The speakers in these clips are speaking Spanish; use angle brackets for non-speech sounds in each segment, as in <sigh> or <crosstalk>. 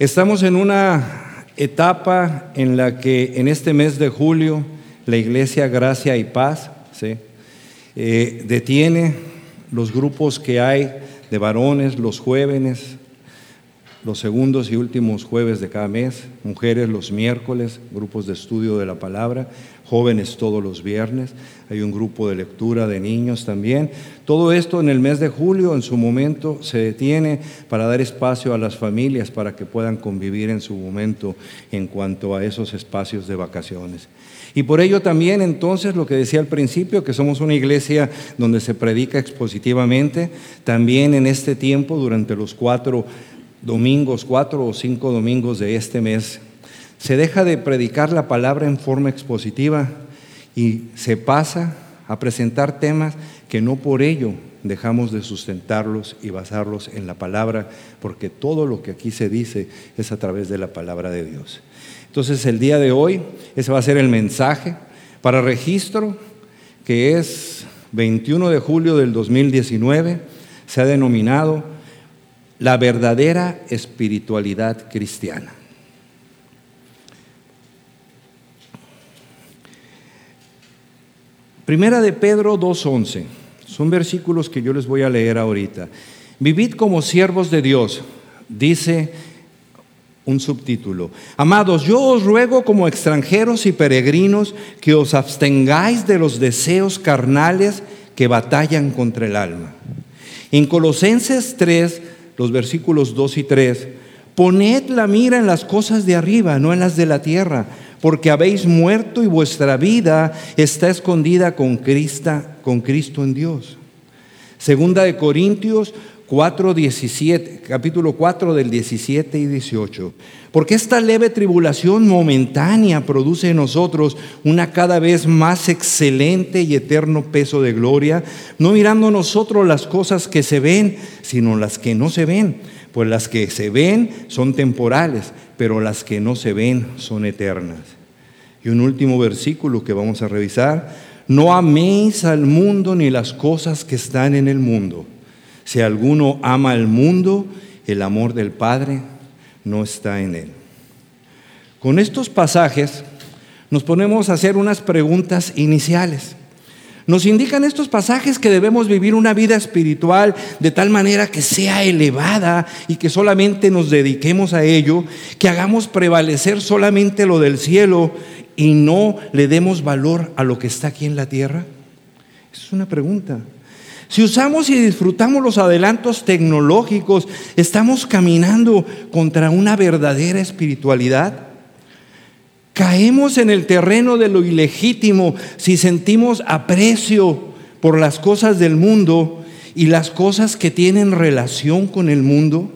Estamos en una etapa en la que en este mes de julio la Iglesia Gracia y Paz eh, detiene los grupos que hay de varones los jóvenes, los segundos y últimos jueves de cada mes, mujeres los miércoles, grupos de estudio de la palabra, jóvenes todos los viernes, hay un grupo de lectura de niños también. Todo esto en el mes de julio, en su momento, se detiene para dar espacio a las familias para que puedan convivir en su momento en cuanto a esos espacios de vacaciones. Y por ello también entonces lo que decía al principio, que somos una iglesia donde se predica expositivamente, también en este tiempo, durante los cuatro domingos, cuatro o cinco domingos de este mes, se deja de predicar la palabra en forma expositiva y se pasa a presentar temas que no por ello dejamos de sustentarlos y basarlos en la palabra, porque todo lo que aquí se dice es a través de la palabra de Dios. Entonces el día de hoy, ese va a ser el mensaje para registro, que es 21 de julio del 2019, se ha denominado la verdadera espiritualidad cristiana. Primera de Pedro 2.11, son versículos que yo les voy a leer ahorita. Vivid como siervos de Dios, dice un subtítulo. Amados, yo os ruego como extranjeros y peregrinos que os abstengáis de los deseos carnales que batallan contra el alma. En Colosenses 3, los versículos 2 y 3, poned la mira en las cosas de arriba, no en las de la tierra, porque habéis muerto y vuestra vida está escondida con Cristo, con Cristo en Dios. Segunda de Corintios 4, 17, capítulo 4 del 17 y 18. Porque esta leve tribulación momentánea produce en nosotros una cada vez más excelente y eterno peso de gloria, no mirando nosotros las cosas que se ven, sino las que no se ven. Pues las que se ven son temporales, pero las que no se ven son eternas. Y un último versículo que vamos a revisar, no améis al mundo ni las cosas que están en el mundo. Si alguno ama al mundo, el amor del Padre no está en él. Con estos pasajes nos ponemos a hacer unas preguntas iniciales. Nos indican estos pasajes que debemos vivir una vida espiritual de tal manera que sea elevada y que solamente nos dediquemos a ello, que hagamos prevalecer solamente lo del cielo y no le demos valor a lo que está aquí en la tierra. Es una pregunta. Si usamos y disfrutamos los adelantos tecnológicos, estamos caminando contra una verdadera espiritualidad. Caemos en el terreno de lo ilegítimo si sentimos aprecio por las cosas del mundo y las cosas que tienen relación con el mundo.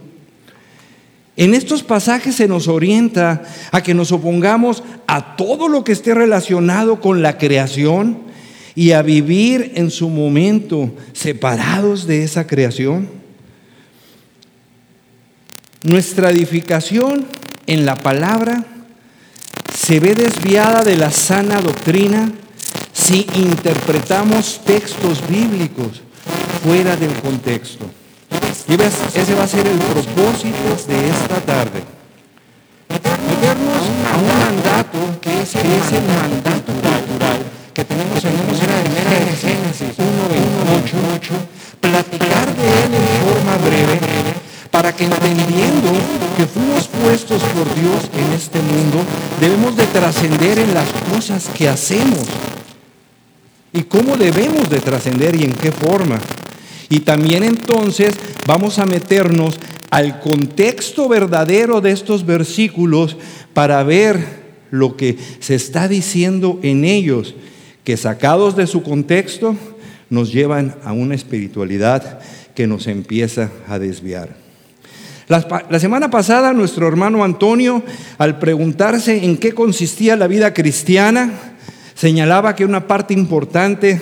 En estos pasajes se nos orienta a que nos opongamos a todo lo que esté relacionado con la creación, y a vivir en su momento separados de esa creación. Nuestra edificación en la palabra se ve desviada de la sana doctrina si interpretamos textos bíblicos fuera del contexto. Y ese va a ser el propósito de esta tarde. Meternos a un mandato que es el mandato natural que tenemos en primera de Génesis 1.28, platicar de él en forma breve para que entendiendo que fuimos puestos por Dios en este mundo, debemos de trascender en las cosas que hacemos y cómo debemos de trascender y en qué forma. Y también entonces vamos a meternos al contexto verdadero de estos versículos para ver lo que se está diciendo en ellos que sacados de su contexto nos llevan a una espiritualidad que nos empieza a desviar. La, semana pasada nuestro hermano Antonio, al preguntarse en qué consistía la vida cristiana, señalaba que una parte importante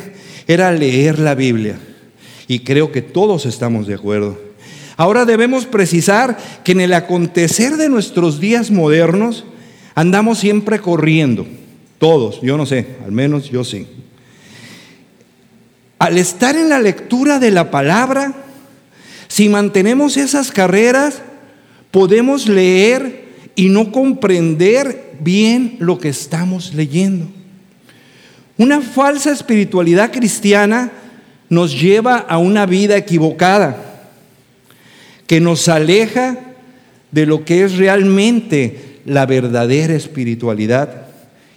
era leer la Biblia. Y creo que todos estamos de acuerdo. Ahora debemos precisar que en el acontecer de nuestros días modernos andamos siempre corriendo todos, yo no sé, al menos yo sí. Al estar en la lectura de la palabra, si mantenemos esas carreras, podemos leer y no comprender bien lo que estamos leyendo. Una falsa espiritualidad cristiana nos lleva a una vida equivocada, que nos aleja de lo que es realmente la verdadera espiritualidad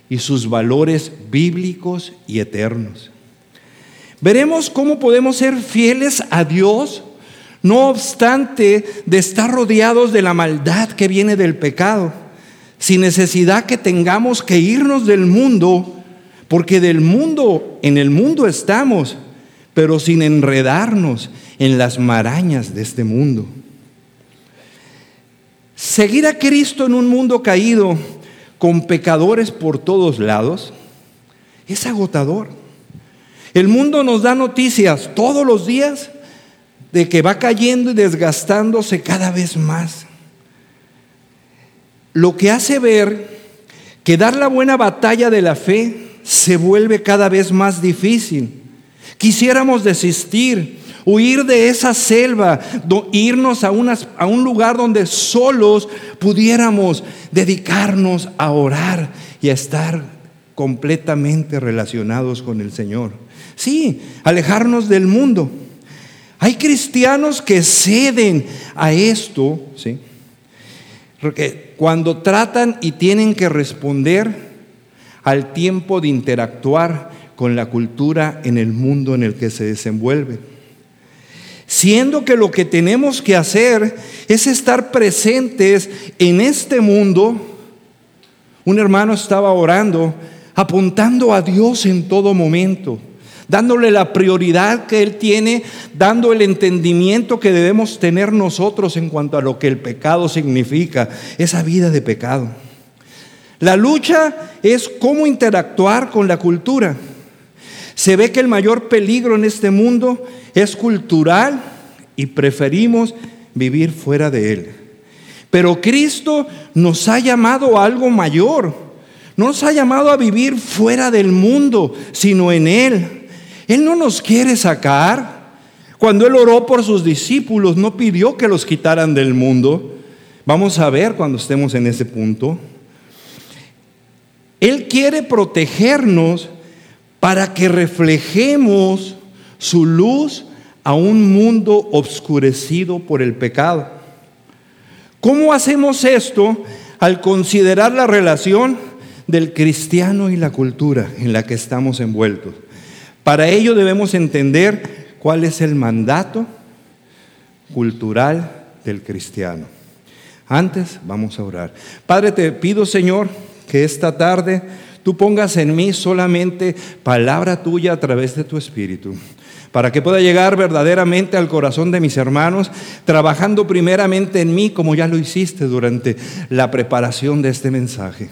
y sus valores bíblicos y eternos. Veremos cómo podemos ser fieles a Dios, no obstante de estar rodeados de la maldad que viene del pecado, sin necesidad que tengamos que irnos del mundo, porque del mundo, en el mundo estamos, pero sin enredarnos en las marañas de este mundo. Seguir a Cristo en un mundo caído con pecadores por todos lados es agotador. El mundo nos da noticias todos los días de que va cayendo y desgastándose cada vez más. Lo que hace ver que dar la buena batalla de la fe se vuelve cada vez más difícil. Quisiéramos desistir, huir de esa selva, irnos a, a un lugar donde solos pudiéramos dedicarnos a orar y a estar completamente relacionados con el Señor. Sí, alejarnos del mundo. Hay cristianos que ceden a esto, ¿sí? Porque cuando tratan y tienen que responder al tiempo de interactuar con la cultura en el mundo en el que se desenvuelve siendo que lo que tenemos que hacer es estar presentes en este mundo. Un hermano estaba orando, apuntando a Dios en todo momento, dándole la prioridad que Él tiene, dando el entendimiento que debemos tener nosotros en cuanto a lo que el pecado significa, esa vida de pecado. La lucha es cómo interactuar con la cultura. Se ve que el mayor peligro en este mundo es cultural y preferimos vivir fuera de él. Pero Cristo nos ha llamado a algo mayor. No nos ha llamado a vivir fuera del mundo, sino en Él. Él no nos quiere sacar. Cuando Él oró por sus discípulos, no pidió que los quitaran del mundo. Vamos a ver cuando estemos en ese punto. Él quiere protegernos para que reflejemos su luz a un mundo obscurecido por el pecado. ¿Cómo hacemos esto al considerar la relación del cristiano y la cultura en la que estamos envueltos? Para ello debemos entender cuál es el mandato cultural del cristiano. Antes vamos a orar. Padre, te pido, Señor, que esta tarde tú pongas en mí solamente palabra tuya a través de tu Espíritu, para que pueda llegar verdaderamente al corazón de mis hermanos, trabajando primeramente en mí como ya lo hiciste durante la preparación de este mensaje.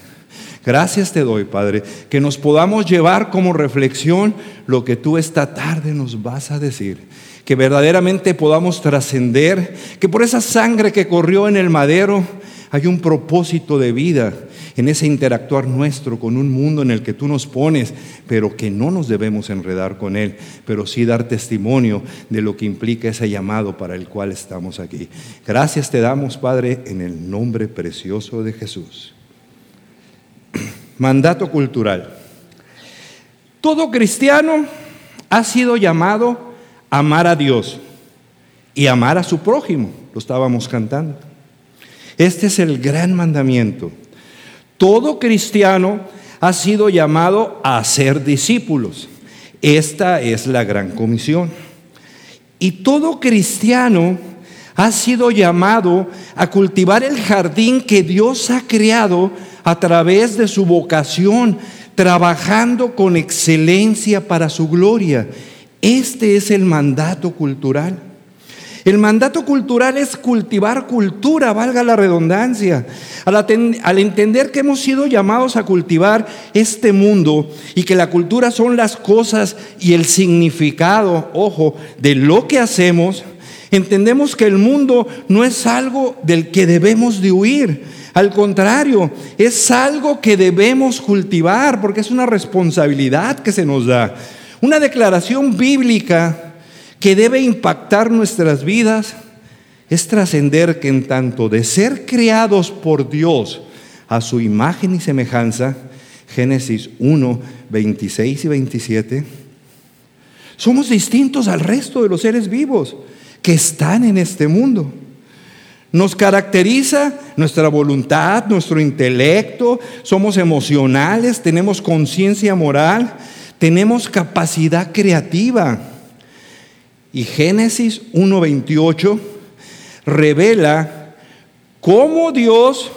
Gracias te doy, Padre, que nos podamos llevar como reflexión lo que tú esta tarde nos vas a decir. Que verdaderamente podamos trascender, que por esa sangre que corrió en el madero hay un propósito de vida en ese interactuar nuestro con un mundo en el que tú nos pones, pero que no nos debemos enredar con él, pero sí dar testimonio de lo que implica ese llamado para el cual estamos aquí. Gracias te damos, Padre, en el nombre precioso de Jesús. <clears throat> Mandato cultural. Todo cristiano ha sido llamado a amar a Dios y amar a su prójimo. Lo estábamos cantando. Este es el gran mandamiento. Todo cristiano ha sido llamado a ser discípulos. Esta es la gran comisión. Y todo cristiano ha sido llamado a cultivar el jardín que Dios ha creado a través de su vocación, trabajando con excelencia para su gloria. Este es el mandato cultural. El mandato cultural es cultivar cultura, valga la redundancia. Al, entender que hemos sido llamados a cultivar este mundo y que la cultura son las cosas y el significado, ojo, de lo que hacemos, entendemos que el mundo no es algo del que debemos de huir. Al contrario, es algo que debemos cultivar porque es una responsabilidad que se nos da. Una declaración bíblica que debe impactar nuestras vidas es trascender que en tanto de ser creados por Dios a su imagen y semejanza, Génesis 1, 26 y 27, somos distintos al resto de los seres vivos que están en este mundo. Nos caracteriza nuestra voluntad, nuestro intelecto, somos emocionales, tenemos conciencia moral, tenemos capacidad creativa. Y Génesis 1.28 revela cómo Dios,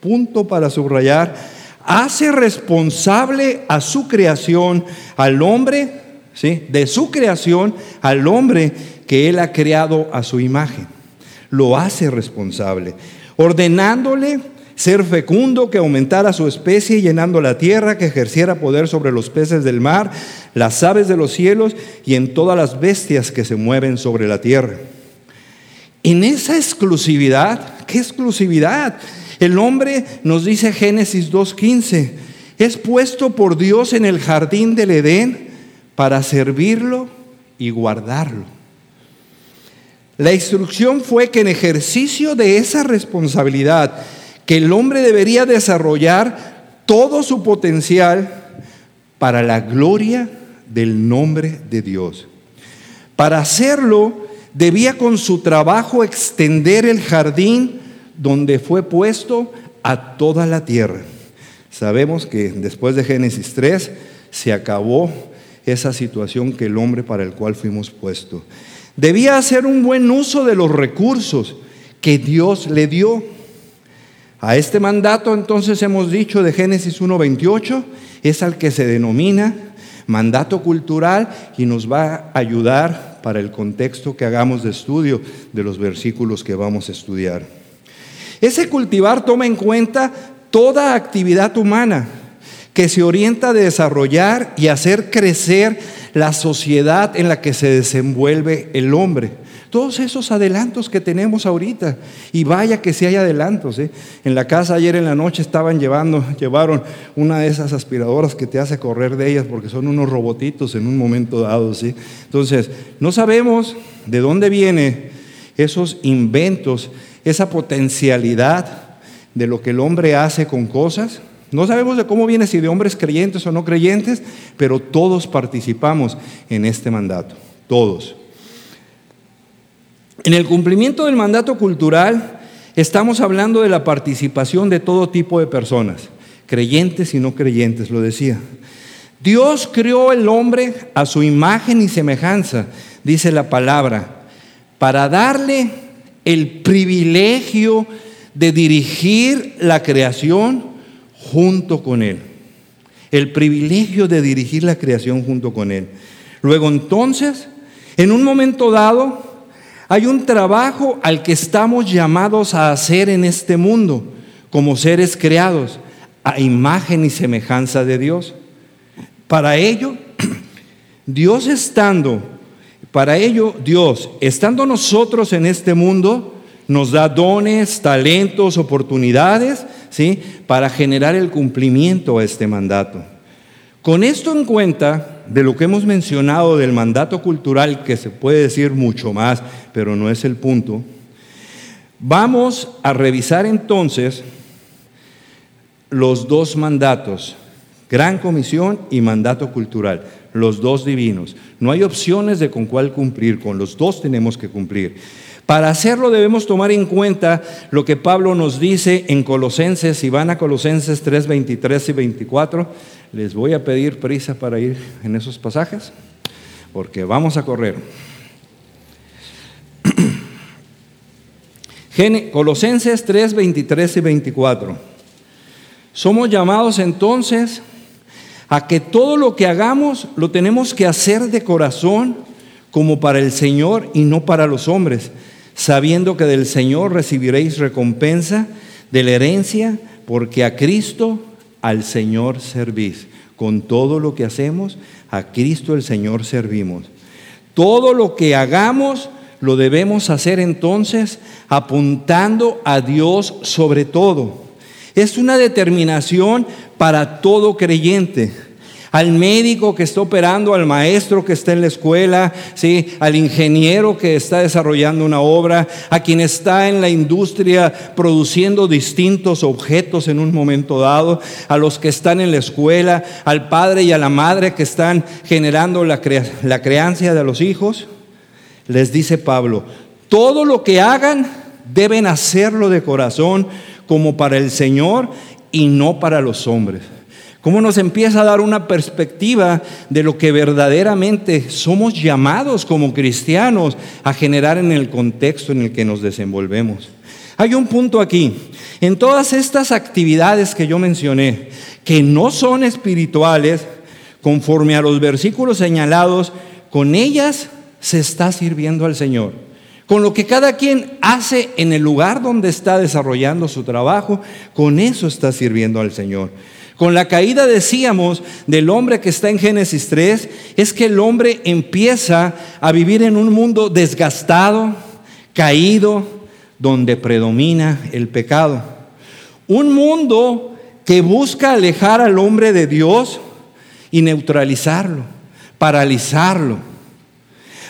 punto para subrayar, hace responsable a su creación, al hombre, ¿sí? de su creación, al hombre que Él ha creado a su imagen. Lo hace responsable, ordenándole ser fecundo, que aumentara su especie, llenando la tierra, que ejerciera poder sobre los peces del mar, las aves de los cielos y en todas las bestias que se mueven sobre la tierra. En esa exclusividad, ¿qué exclusividad? El hombre, nos dice Génesis 2.15, es puesto por Dios en el jardín del Edén para servirlo y guardarlo. La instrucción fue que en ejercicio de esa responsabilidad, que el hombre debería desarrollar todo su potencial para la gloria del nombre de Dios. Para hacerlo, debía con su trabajo extender el jardín donde fue puesto a toda la tierra. Sabemos que después de Génesis 3 se acabó esa situación que el hombre para el cual fuimos puestos. Debía hacer un buen uso de los recursos que Dios le dio. A este mandato entonces hemos dicho de Génesis 1.28, es al que se denomina mandato cultural y nos va a ayudar para el contexto que hagamos de estudio de los versículos que vamos a estudiar. Ese cultivar toma en cuenta toda actividad humana que se orienta a desarrollar y hacer crecer la sociedad en la que se desenvuelve el hombre. Todos esos adelantos que tenemos ahorita. Y vaya que si hay adelantos. ¿eh? En la casa ayer en la noche estaban llevando, <laughs> llevaron una de esas aspiradoras que te hace correr de ellas porque son unos robotitos en un momento dado. ¿sí? Entonces, no sabemos de dónde vienen esos inventos, esa potencialidad de lo que el hombre hace con cosas. No sabemos de cómo viene, si de hombres creyentes o no creyentes, pero todos participamos en este mandato, todos. En el cumplimiento del mandato cultural estamos hablando de la participación de todo tipo de personas, creyentes y no creyentes, lo decía. Dios creó el hombre a su imagen y semejanza, dice la palabra, para darle el privilegio de dirigir la creación junto con Él. El privilegio de dirigir la creación junto con Él. Luego entonces, en un momento dado, hay un trabajo al que estamos llamados a hacer en este mundo como seres creados a imagen y semejanza de Dios. Para ello, <clears throat> Dios estando, para ello Dios, estando nosotros en este mundo, nos da dones, talentos, oportunidades, ¿sí? Para generar el cumplimiento a este mandato. Con esto en cuenta, de lo que hemos mencionado del mandato cultural, que se puede decir mucho más, pero no es el punto, vamos a revisar entonces los dos mandatos, gran comisión y mandato cultural, los dos divinos. No hay opciones de con cuál cumplir, con los dos tenemos que cumplir. Para hacerlo debemos tomar en cuenta lo que Pablo nos dice en Colosenses, si van a Colosenses 3, 23 y 24, les voy a pedir prisa para ir en esos pasajes, porque vamos a correr. <clears throat> Colosenses 3, 23 y 24. Somos llamados entonces a que todo lo que hagamos lo tenemos que hacer de corazón como para el Señor y no para los hombres sabiendo que del Señor recibiréis recompensa de la herencia, porque a Cristo, al Señor servís. Con todo lo que hacemos, a Cristo el Señor servimos. Todo lo que hagamos, lo debemos hacer entonces apuntando a Dios sobre todo. Es una determinación para todo creyente. Al médico que está operando, al maestro que está en la escuela, ¿sí? al ingeniero que está desarrollando una obra, a quien está en la industria produciendo distintos objetos en un momento dado, a los que están en la escuela, al padre y a la madre que están generando la, la creancia de los hijos. Les dice Pablo, todo lo que hagan deben hacerlo de corazón como para el Señor y no para los hombres cómo nos empieza a dar una perspectiva de lo que verdaderamente somos llamados como cristianos a generar en el contexto en el que nos desenvolvemos. Hay un punto aquí. En todas estas actividades que yo mencioné, que no son espirituales, conforme a los versículos señalados, con ellas se está sirviendo al Señor. Con lo que cada quien hace en el lugar donde está desarrollando su trabajo, con eso está sirviendo al Señor. Con la caída, decíamos, del hombre que está en Génesis 3, es que el hombre empieza a vivir en un mundo desgastado, caído, donde predomina el pecado. Un mundo que busca alejar al hombre de Dios y neutralizarlo, paralizarlo,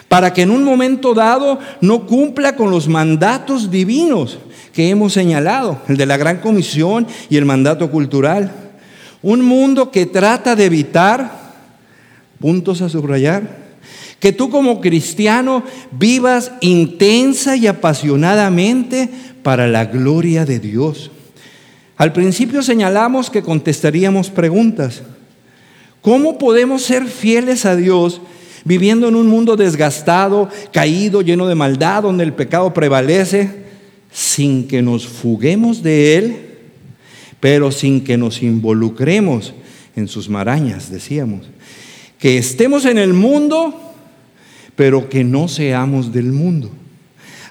para que en un momento dado no cumpla con los mandatos divinos que hemos señalado, el de la gran comisión y el mandato cultural. Un mundo que trata de evitar, puntos a subrayar, que tú como cristiano vivas intensa y apasionadamente para la gloria de Dios. Al principio señalamos que contestaríamos preguntas. ¿Cómo podemos ser fieles a Dios viviendo en un mundo desgastado, caído, lleno de maldad, donde el pecado prevalece, sin que nos fuguemos de Él? Pero sin que nos involucremos en sus marañas, decíamos. Que estemos en el mundo, pero que no seamos del mundo.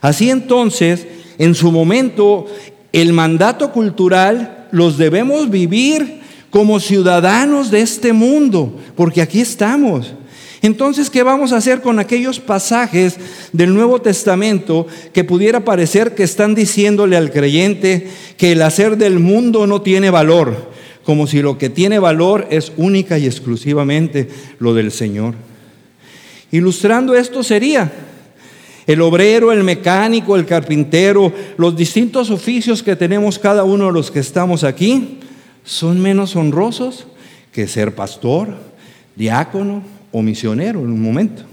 Así entonces, en su momento, el mandato cultural los debemos vivir como ciudadanos de este mundo, porque aquí estamos. Entonces, ¿qué vamos a hacer con aquellos pasajes del Nuevo Testamento que pudiera parecer que están diciéndole al creyente que el hacer del mundo no tiene valor, como si lo que tiene valor es única y exclusivamente lo del Señor? Ilustrando esto sería el obrero, el mecánico, el carpintero, los distintos oficios que tenemos cada uno de los que estamos aquí, son menos honrosos que ser pastor, diácono, o misionero en un momento.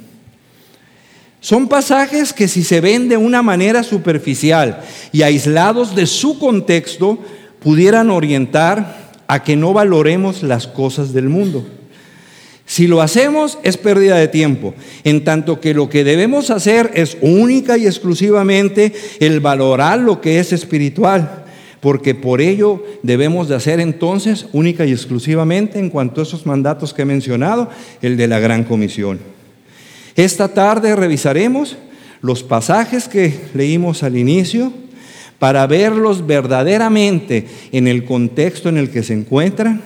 Son pasajes que si se ven de una manera superficial y aislados de su contexto, pudieran orientar a que no valoremos las cosas del mundo. Si lo hacemos es pérdida de tiempo, en tanto que lo que debemos hacer es única y exclusivamente el valorar lo que es espiritual porque por ello debemos de hacer entonces única y exclusivamente en cuanto a esos mandatos que he mencionado, el de la gran comisión. Esta tarde revisaremos los pasajes que leímos al inicio para verlos verdaderamente en el contexto en el que se encuentran,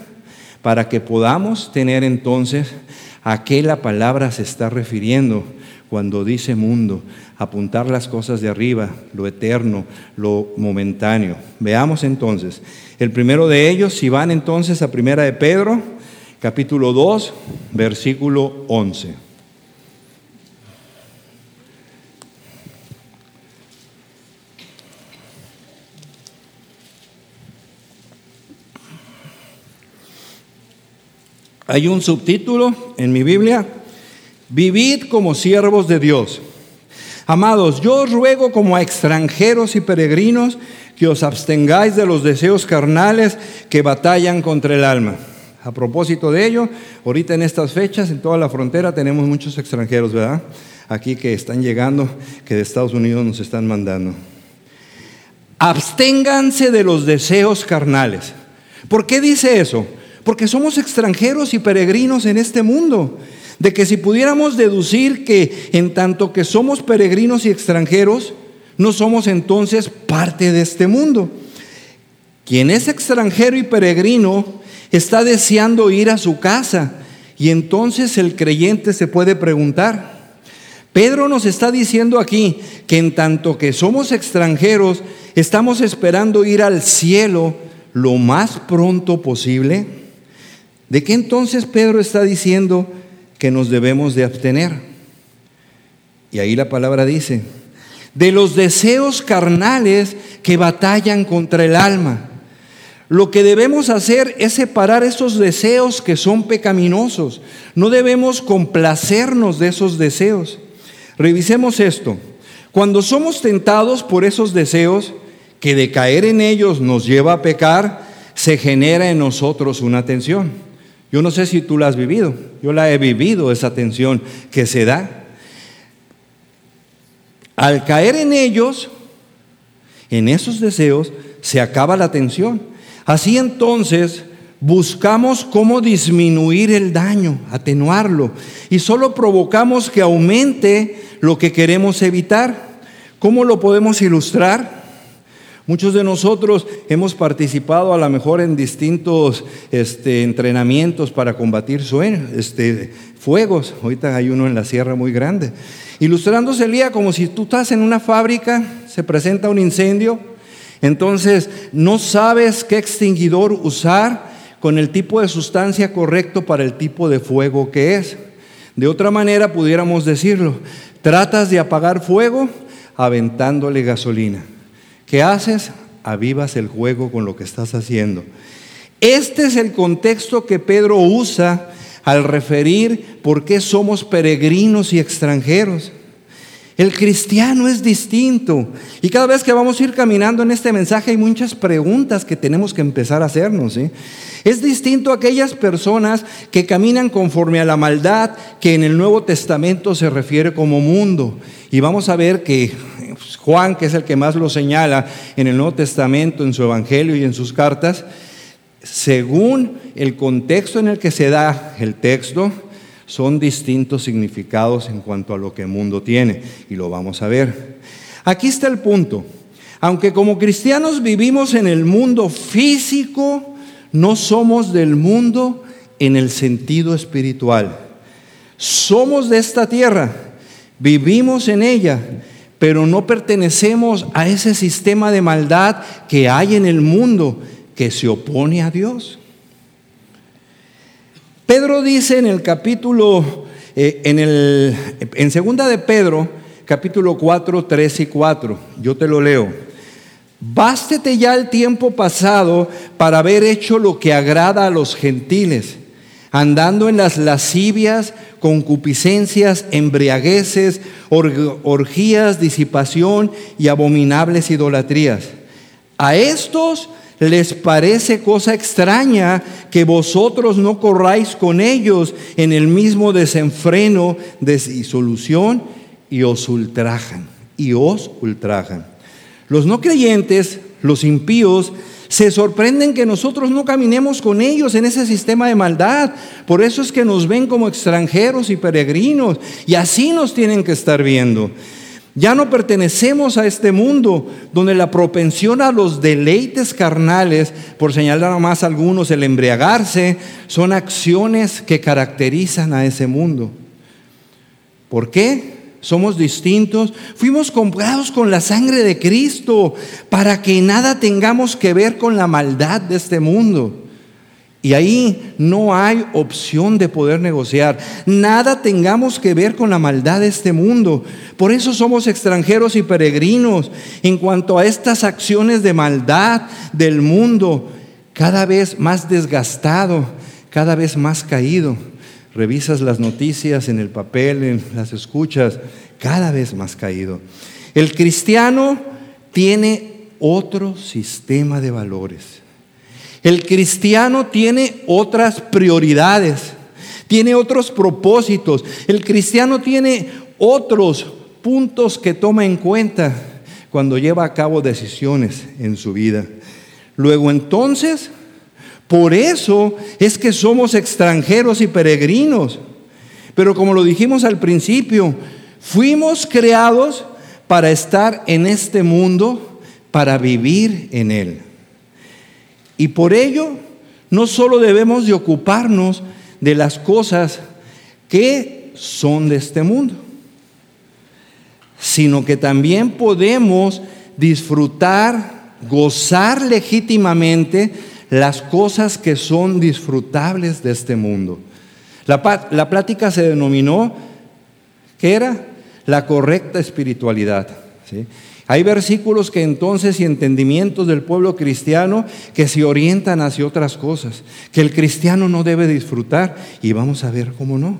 para que podamos tener entonces a qué la palabra se está refiriendo cuando dice mundo, apuntar las cosas de arriba, lo eterno, lo momentáneo. Veamos entonces. El primero de ellos, si van entonces a Primera de Pedro, capítulo 2, versículo 11. Hay un subtítulo en mi Biblia Vivid como siervos de Dios. Amados, yo os ruego como a extranjeros y peregrinos que os abstengáis de los deseos carnales que batallan contra el alma. A propósito de ello, ahorita en estas fechas, en toda la frontera, tenemos muchos extranjeros, ¿verdad? Aquí que están llegando, que de Estados Unidos nos están mandando. Absténganse de los deseos carnales. ¿Por qué dice eso? Porque somos extranjeros y peregrinos en este mundo de que si pudiéramos deducir que en tanto que somos peregrinos y extranjeros, no somos entonces parte de este mundo. Quien es extranjero y peregrino está deseando ir a su casa y entonces el creyente se puede preguntar, Pedro nos está diciendo aquí que en tanto que somos extranjeros, estamos esperando ir al cielo lo más pronto posible. ¿De qué entonces Pedro está diciendo que nos debemos de abstener? Y ahí la palabra dice, de los deseos carnales que batallan contra el alma. Lo que debemos hacer es separar esos deseos que son pecaminosos. No debemos complacernos de esos deseos. Revisemos esto. Cuando somos tentados por esos deseos, que de caer en ellos nos lleva a pecar, se genera en nosotros una tensión. Yo no sé si tú la has vivido, yo la he vivido, esa tensión que se da. Al caer en ellos, en esos deseos, se acaba la tensión. Así entonces buscamos cómo disminuir el daño, atenuarlo, y solo provocamos que aumente lo que queremos evitar. ¿Cómo lo podemos ilustrar? Muchos de nosotros hemos participado a lo mejor en distintos este, entrenamientos para combatir sueños, este, fuegos. Ahorita hay uno en la sierra muy grande. Ilustrándose el día como si tú estás en una fábrica, se presenta un incendio, entonces no sabes qué extinguidor usar con el tipo de sustancia correcto para el tipo de fuego que es. De otra manera pudiéramos decirlo, tratas de apagar fuego aventándole gasolina. ¿Qué haces? Avivas el juego con lo que estás haciendo. Este es el contexto que Pedro usa al referir por qué somos peregrinos y extranjeros. El cristiano es distinto. Y cada vez que vamos a ir caminando en este mensaje hay muchas preguntas que tenemos que empezar a hacernos. Es distinto a aquellas personas que caminan conforme a la maldad que en el Nuevo Testamento se refiere como mundo. Y vamos a ver que Juan, que es el que más lo señala en el Nuevo Testamento, en su Evangelio y en sus cartas, según el contexto en el que se da el texto, son distintos significados en cuanto a lo que el mundo tiene, y lo vamos a ver. Aquí está el punto. Aunque como cristianos vivimos en el mundo físico, no somos del mundo en el sentido espiritual. Somos de esta tierra, vivimos en ella, pero no pertenecemos a ese sistema de maldad que hay en el mundo que se opone a Dios. Pedro dice en el capítulo, eh, en, el, en segunda de Pedro, capítulo 4, 3 y 4, yo te lo leo. Bástete ya el tiempo pasado para haber hecho lo que agrada a los gentiles, andando en las lascivias, concupiscencias, embriagueces, orgías, disipación y abominables idolatrías. A estos les parece cosa extraña que vosotros no corráis con ellos en el mismo desenfreno de disolución y os ultrajan, y os ultrajan. Los no creyentes, los impíos, se sorprenden que nosotros no caminemos con ellos en ese sistema de maldad. Por eso es que nos ven como extranjeros y peregrinos. Y así nos tienen que estar viendo. Ya no pertenecemos a este mundo donde la propensión a los deleites carnales, por señalar más algunos, el embriagarse, son acciones que caracterizan a ese mundo. ¿Por qué? Somos distintos. Fuimos comprados con la sangre de Cristo para que nada tengamos que ver con la maldad de este mundo. Y ahí no hay opción de poder negociar. Nada tengamos que ver con la maldad de este mundo. Por eso somos extranjeros y peregrinos en cuanto a estas acciones de maldad del mundo, cada vez más desgastado, cada vez más caído. Revisas las noticias en el papel, en las escuchas, cada vez más caído. El cristiano tiene otro sistema de valores. El cristiano tiene otras prioridades, tiene otros propósitos. El cristiano tiene otros puntos que toma en cuenta cuando lleva a cabo decisiones en su vida. Luego entonces, por eso es que somos extranjeros y peregrinos. Pero como lo dijimos al principio, fuimos creados para estar en este mundo, para vivir en él. Y por ello, no solo debemos de ocuparnos de las cosas que son de este mundo, sino que también podemos disfrutar, gozar legítimamente las cosas que son disfrutables de este mundo. La, la plática se denominó, ¿qué era? La correcta espiritualidad. ¿sí? Hay versículos que entonces y entendimientos del pueblo cristiano que se orientan hacia otras cosas, que el cristiano no debe disfrutar y vamos a ver cómo no.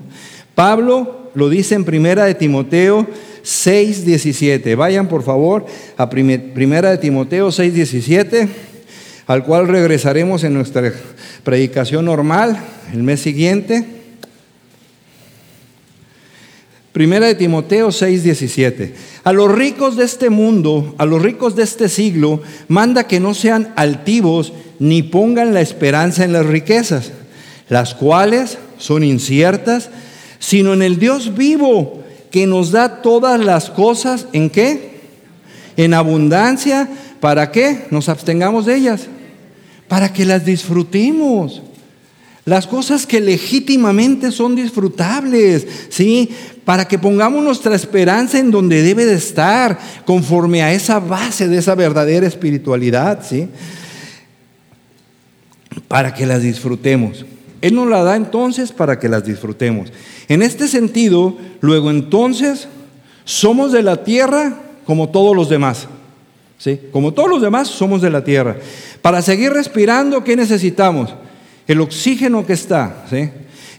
Pablo lo dice en Primera de Timoteo 6:17. Vayan por favor a Primera de Timoteo 6:17, al cual regresaremos en nuestra predicación normal el mes siguiente. Primera de Timoteo 6:17. A los ricos de este mundo, a los ricos de este siglo, manda que no sean altivos ni pongan la esperanza en las riquezas, las cuales son inciertas, sino en el Dios vivo que nos da todas las cosas en qué? En abundancia, ¿para qué? Nos abstengamos de ellas, para que las disfrutemos. Las cosas que legítimamente son disfrutables, ¿sí? Para que pongamos nuestra esperanza en donde debe de estar, conforme a esa base de esa verdadera espiritualidad, ¿sí? Para que las disfrutemos. Él nos la da entonces para que las disfrutemos. En este sentido, luego entonces, somos de la tierra como todos los demás. ¿Sí? Como todos los demás, somos de la tierra. Para seguir respirando, ¿qué necesitamos? el oxígeno que está.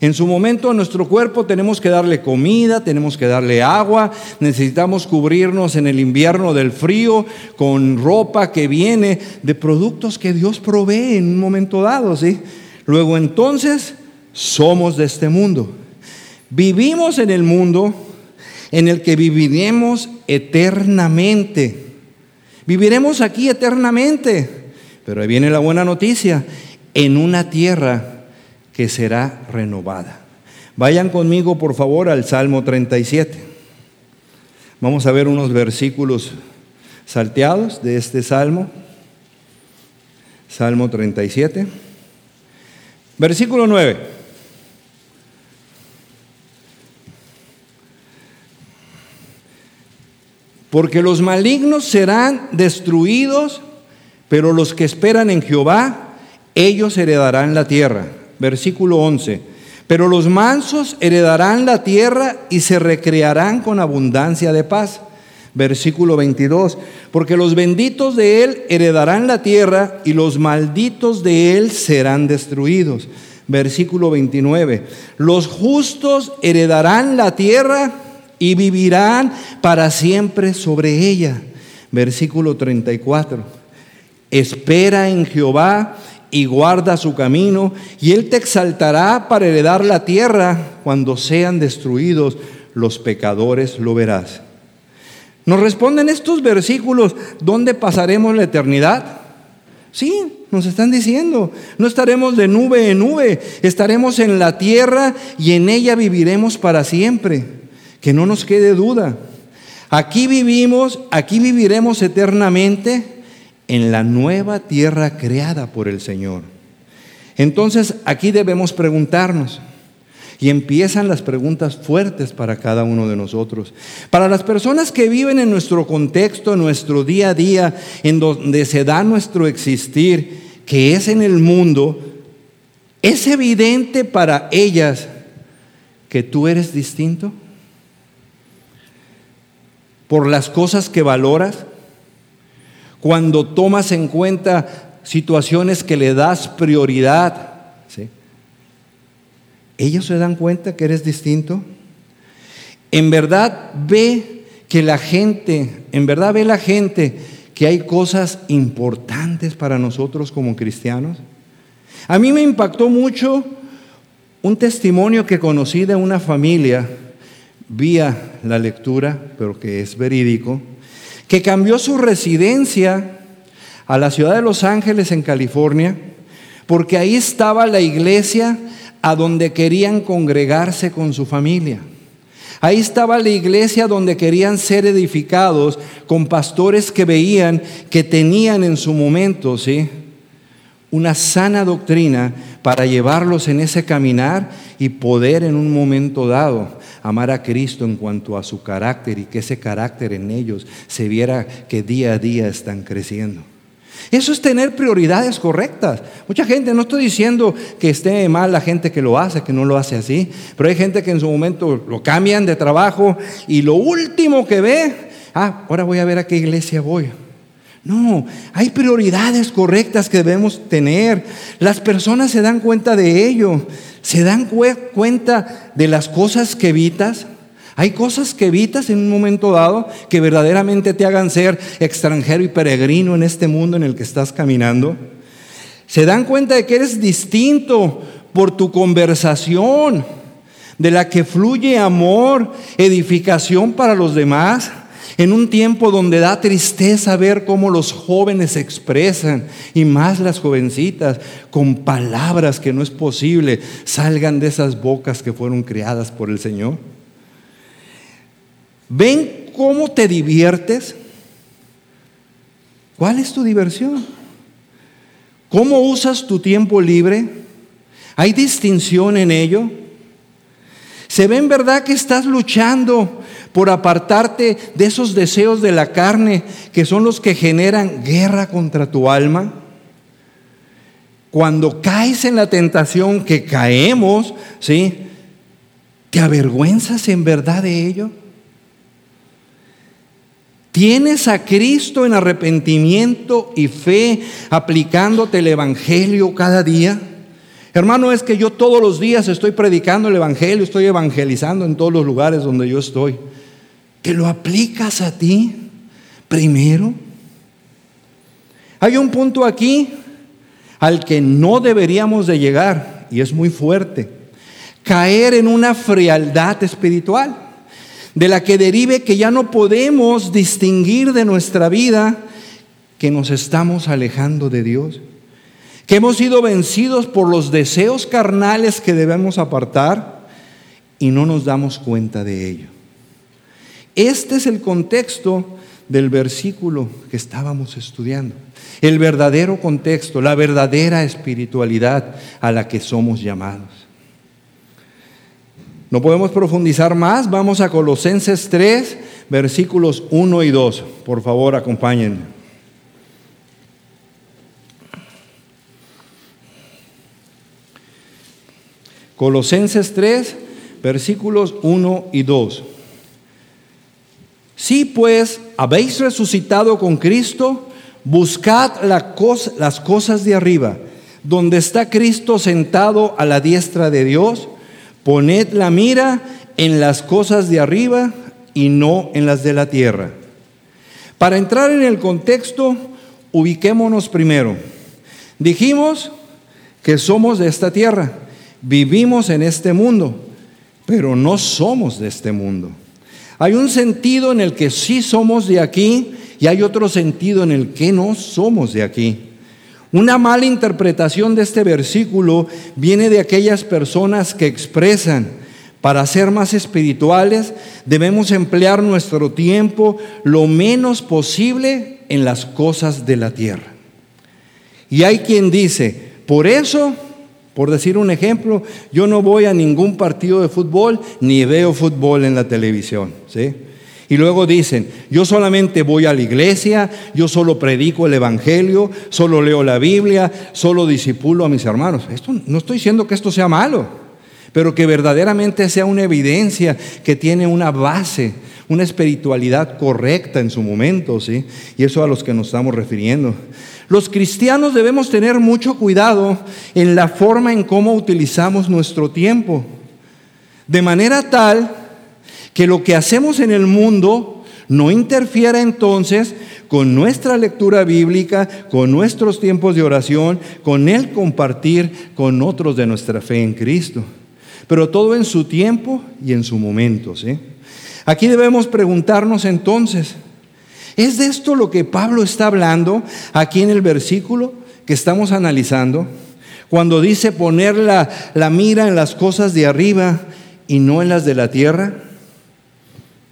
En su momento a nuestro cuerpo tenemos que darle comida, tenemos que darle agua, necesitamos cubrirnos en el invierno del frío con ropa que viene de productos que Dios provee en un momento dado. ¿sí? Luego entonces somos de este mundo. Vivimos en el mundo en el que viviremos eternamente. Viviremos aquí eternamente. Pero ahí viene la buena noticia en una tierra que será renovada. Vayan conmigo, por favor, al Salmo 37. Vamos a ver unos versículos salteados de este Salmo. Salmo 37. Versículo 9. Porque los malignos serán destruidos, pero los que esperan en Jehová ellos heredarán la tierra. Versículo 11. Pero los mansos heredarán la tierra y se recrearán con abundancia de paz. Versículo 22. Porque los benditos de él heredarán la tierra y los malditos de él serán destruidos. Versículo 29. Los justos heredarán la tierra y vivirán para siempre sobre ella. Versículo 34. Espera en Jehová y guarda su camino, y Él te exaltará para heredar la tierra cuando sean destruidos los pecadores, lo verás. Nos responden estos versículos, ¿dónde pasaremos la eternidad? Sí, nos están diciendo, no estaremos de nube en nube, estaremos en la tierra y en ella viviremos para siempre. Que no nos quede duda. Aquí vivimos, aquí viviremos eternamente en la nueva tierra creada por el Señor. Entonces aquí debemos preguntarnos, y empiezan las preguntas fuertes para cada uno de nosotros. Para las personas que viven en nuestro contexto, en nuestro día a día, en donde se da nuestro existir, que es en el mundo, ¿es evidente para ellas que tú eres distinto? ¿Por las cosas que valoras? Cuando tomas en cuenta situaciones que le das prioridad, ellos se dan cuenta que eres distinto. En verdad ve que la gente, en verdad ve la gente que hay cosas importantes para nosotros como cristianos. A mí me impactó mucho un testimonio que conocí de una familia vía la lectura, pero que es verídico que cambió su residencia a la ciudad de Los Ángeles, en California, porque ahí estaba la iglesia a donde querían congregarse con su familia. Ahí estaba la iglesia donde querían ser edificados con pastores que veían que tenían en su momento, ¿sí? Una sana doctrina para llevarlos en ese caminar y poder en un momento dado amar a Cristo en cuanto a su carácter y que ese carácter en ellos se viera que día a día están creciendo. Eso es tener prioridades correctas. Mucha gente, no estoy diciendo que esté mal la gente que lo hace, que no lo hace así, pero hay gente que en su momento lo cambian de trabajo y lo último que ve, ah, ahora voy a ver a qué iglesia voy. No, hay prioridades correctas que debemos tener. Las personas se dan cuenta de ello, se dan cuenta de las cosas que evitas. Hay cosas que evitas en un momento dado que verdaderamente te hagan ser extranjero y peregrino en este mundo en el que estás caminando. Se dan cuenta de que eres distinto por tu conversación, de la que fluye amor, edificación para los demás en un tiempo donde da tristeza ver cómo los jóvenes se expresan y más las jovencitas con palabras que no es posible salgan de esas bocas que fueron creadas por el Señor. ¿Ven cómo te diviertes? ¿Cuál es tu diversión? ¿Cómo usas tu tiempo libre? ¿Hay distinción en ello? ¿Se ve en verdad que estás luchando por apartarte de esos deseos de la carne que son los que generan guerra contra tu alma? Cuando caes en la tentación que caemos, ¿sí? ¿Te avergüenzas en verdad de ello? ¿Tienes a Cristo en arrepentimiento y fe aplicándote el Evangelio cada día? Hermano, es que yo todos los días estoy predicando el Evangelio, estoy evangelizando en todos los lugares donde yo estoy que lo aplicas a ti primero. Hay un punto aquí al que no deberíamos de llegar y es muy fuerte. Caer en una frialdad espiritual de la que derive que ya no podemos distinguir de nuestra vida que nos estamos alejando de Dios, que hemos sido vencidos por los deseos carnales que debemos apartar y no nos damos cuenta de ello. Este es el contexto del versículo que estábamos estudiando. El verdadero contexto, la verdadera espiritualidad a la que somos llamados. No podemos profundizar más. Vamos a Colosenses 3, versículos 1 y 2. Por favor, acompáñenme. Colosenses 3, versículos 1 y 2. Si pues habéis resucitado con Cristo, buscad las cosas de arriba, donde está Cristo sentado a la diestra de Dios, poned la mira en las cosas de arriba y no en las de la tierra. Para entrar en el contexto, ubiquémonos primero. Dijimos que somos de esta tierra, vivimos en este mundo, pero no somos de este mundo. Hay un sentido en el que sí somos de aquí y hay otro sentido en el que no somos de aquí. Una mala interpretación de este versículo viene de aquellas personas que expresan, para ser más espirituales debemos emplear nuestro tiempo lo menos posible en las cosas de la tierra. Y hay quien dice, por eso por decir un ejemplo, yo no voy a ningún partido de fútbol ni veo fútbol en la televisión. ¿sí? Y luego dicen, yo solamente voy a la iglesia, yo solo predico el Evangelio, solo leo la Biblia, solo disipulo a mis hermanos. Esto, no estoy diciendo que esto sea malo, pero que verdaderamente sea una evidencia que tiene una base, una espiritualidad correcta en su momento, ¿sí? Y eso a los que nos estamos refiriendo. Los cristianos debemos tener mucho cuidado en la forma en cómo utilizamos nuestro tiempo, de manera tal que lo que hacemos en el mundo no interfiera entonces con nuestra lectura bíblica, con nuestros tiempos de oración, con el compartir con otros de nuestra fe en Cristo. Pero todo en su tiempo y en su momento. ¿sí? Aquí debemos preguntarnos entonces, ¿Es de esto lo que Pablo está hablando aquí en el versículo que estamos analizando? Cuando dice poner la, mira en las cosas de arriba y no en las de la tierra.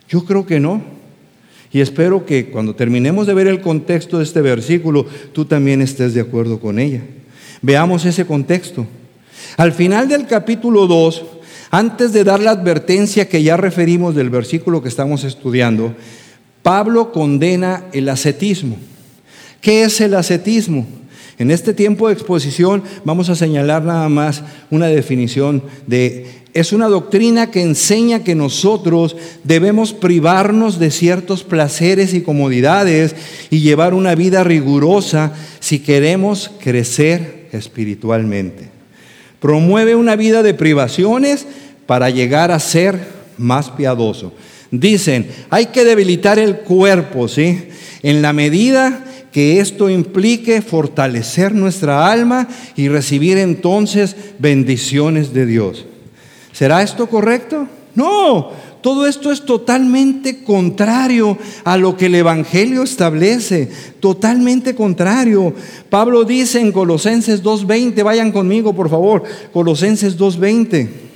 Yo creo que no. Y espero que cuando terminemos de ver el contexto de este versículo, tú también estés de acuerdo con ella. Veamos ese contexto. Al final del capítulo 2, antes de dar la advertencia que ya referimos del versículo que estamos estudiando, Pablo condena el ascetismo, ¿Qué es el ascetismo? En este tiempo de exposición vamos a señalar nada más una definición de... Es una doctrina que enseña que nosotros debemos privarnos de ciertos placeres y comodidades y llevar una vida rigurosa si queremos crecer espiritualmente. Promueve una vida de privaciones para llegar a ser más piadoso. Dicen, hay que debilitar el cuerpo, ¿sí? En la medida que esto implique fortalecer nuestra alma y recibir entonces bendiciones de Dios. ¿Será esto correcto? No, todo esto es totalmente contrario a lo que el Evangelio establece, totalmente contrario. Pablo dice en Colosenses 2.20, vayan conmigo por favor, Colosenses 2.20.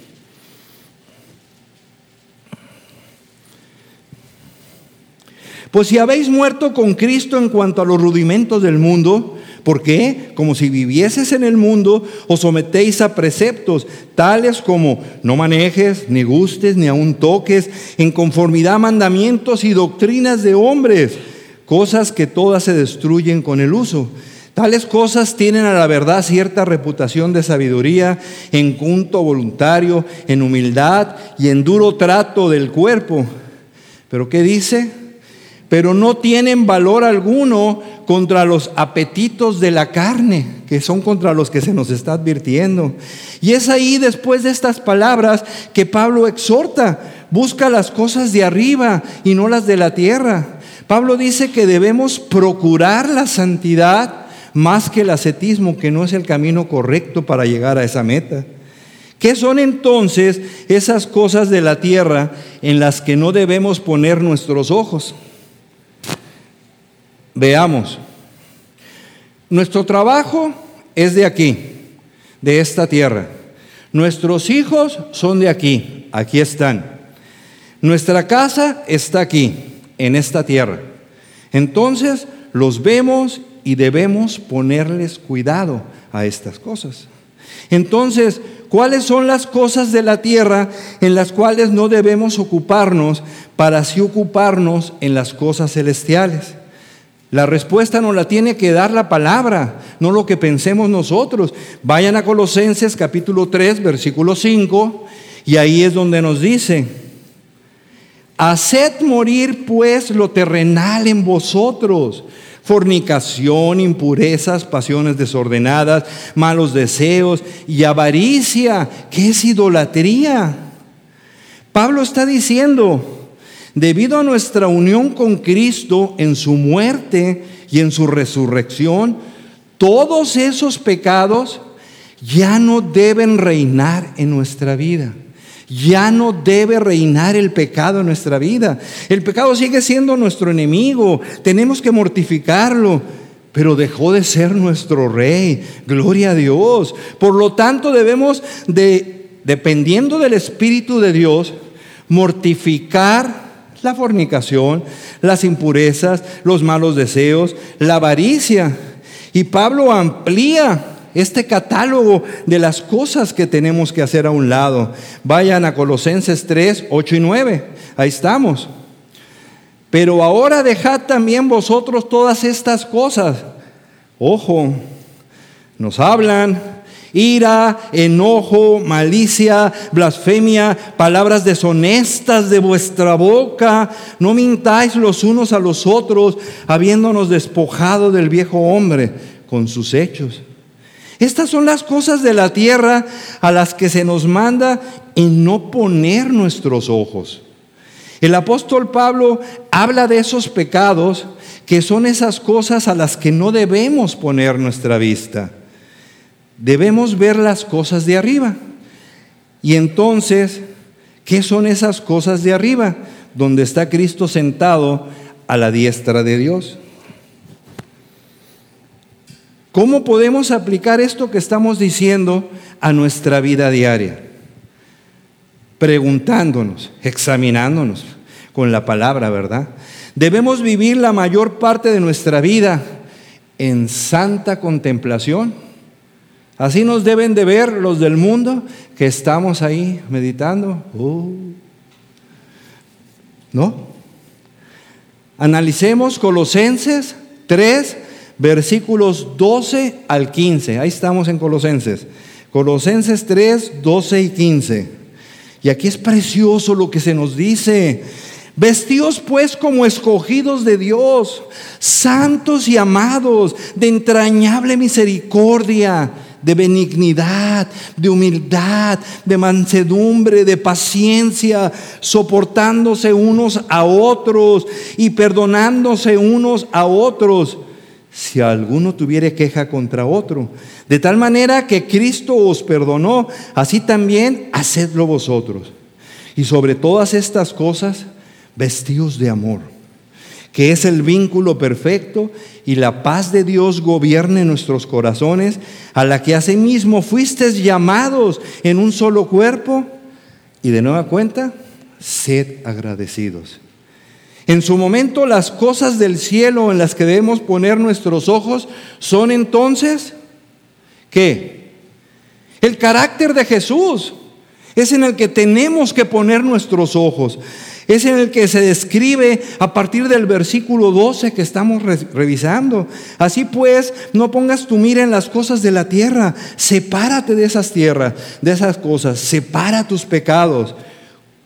Pues si habéis muerto con Cristo en cuanto a los rudimentos del mundo, ¿por qué? Como si vivieses en el mundo, os sometéis a preceptos tales como no manejes, ni gustes, ni aun toques, en conformidad a mandamientos y doctrinas de hombres, cosas que todas se destruyen con el uso. Tales cosas tienen a la verdad cierta reputación de sabiduría, en culto voluntario, en humildad y en duro trato del cuerpo. Pero ¿qué dice? Pero no tienen valor alguno contra los apetitos de la carne, que son contra los que se nos está advirtiendo. Y es ahí, después de estas palabras, que Pablo exhorta, busca las cosas de arriba y no las de la tierra. Pablo dice que debemos procurar la santidad más que el ascetismo, que no es el camino correcto para llegar a esa meta. ¿Qué son entonces esas cosas de la tierra en las que no debemos poner nuestros ojos? Veamos. Nuestro trabajo es de aquí, de esta tierra. Nuestros hijos son de aquí, aquí están. Nuestra casa está aquí, en esta tierra. Entonces los vemos y debemos ponerles cuidado a estas cosas. Entonces, ¿cuáles son las cosas de la tierra en las cuales no debemos ocuparnos para así ocuparnos en las cosas celestiales? La respuesta nos la tiene que dar la palabra, no lo que pensemos nosotros. Vayan a Colosenses capítulo 3, versículo 5, y ahí es donde nos dice, haced morir pues lo terrenal en vosotros, fornicación, impurezas, pasiones desordenadas, malos deseos y avaricia, que es idolatría. Pablo está diciendo, Debido a nuestra unión con Cristo en su muerte y en su resurrección, todos esos pecados ya no deben reinar en nuestra vida. Ya no debe reinar el pecado en nuestra vida. El pecado sigue siendo nuestro enemigo. Tenemos que mortificarlo. Pero dejó de ser nuestro rey. Gloria a Dios. Por lo tanto debemos de, dependiendo del Espíritu de Dios, mortificar la fornicación, las impurezas, los malos deseos, la avaricia. Y Pablo amplía este catálogo de las cosas que tenemos que hacer a un lado. Vayan a Colosenses 3, 8 y 9. Ahí estamos. Pero ahora dejad también vosotros todas estas cosas. Ojo, nos hablan ira, enojo, malicia, blasfemia, palabras deshonestas de vuestra boca. No mintáis los unos a los otros, habiéndonos despojado del viejo hombre con sus hechos. Estas son las cosas de la tierra a las que se nos manda en no poner nuestros ojos. El apóstol Pablo habla de esos pecados que son esas cosas a las que no debemos poner nuestra vista. Debemos ver las cosas de arriba. Y entonces, ¿qué son esas cosas de arriba? Donde está Cristo sentado a la diestra de Dios. ¿Cómo podemos aplicar esto que estamos diciendo a nuestra vida diaria? Preguntándonos, examinándonos con la palabra, ¿verdad? Debemos vivir la mayor parte de nuestra vida en santa contemplación Así nos deben de ver los del mundo que estamos ahí meditando. Uh. ¿No? Analicemos Colosenses 3, versículos 12 al 15. Ahí estamos en Colosenses. Colosenses 3, 12 y 15. Y aquí es precioso lo que se nos dice. Vestíos pues como escogidos de Dios, santos y amados, de entrañable misericordia, de benignidad, de humildad, de mansedumbre, de paciencia, soportándose unos a otros y perdonándose unos a otros, si alguno tuviere queja contra otro. De tal manera que Cristo os perdonó, así también hacedlo vosotros. Y sobre todas estas cosas, vestidos de amor, que es el vínculo perfecto y la paz de Dios gobierne nuestros corazones, a la que asimismo fuisteis llamados en un solo cuerpo, y de nueva cuenta, sed agradecidos. En su momento las cosas del cielo en las que debemos poner nuestros ojos son entonces, ¿qué? El carácter de Jesús es en el que tenemos que poner nuestros ojos es en el que se describe a partir del versículo 12 que estamos revisando. Así pues, no pongas tu mira en las cosas de la tierra, sepárate de esas tierras, de esas cosas, separa tus pecados,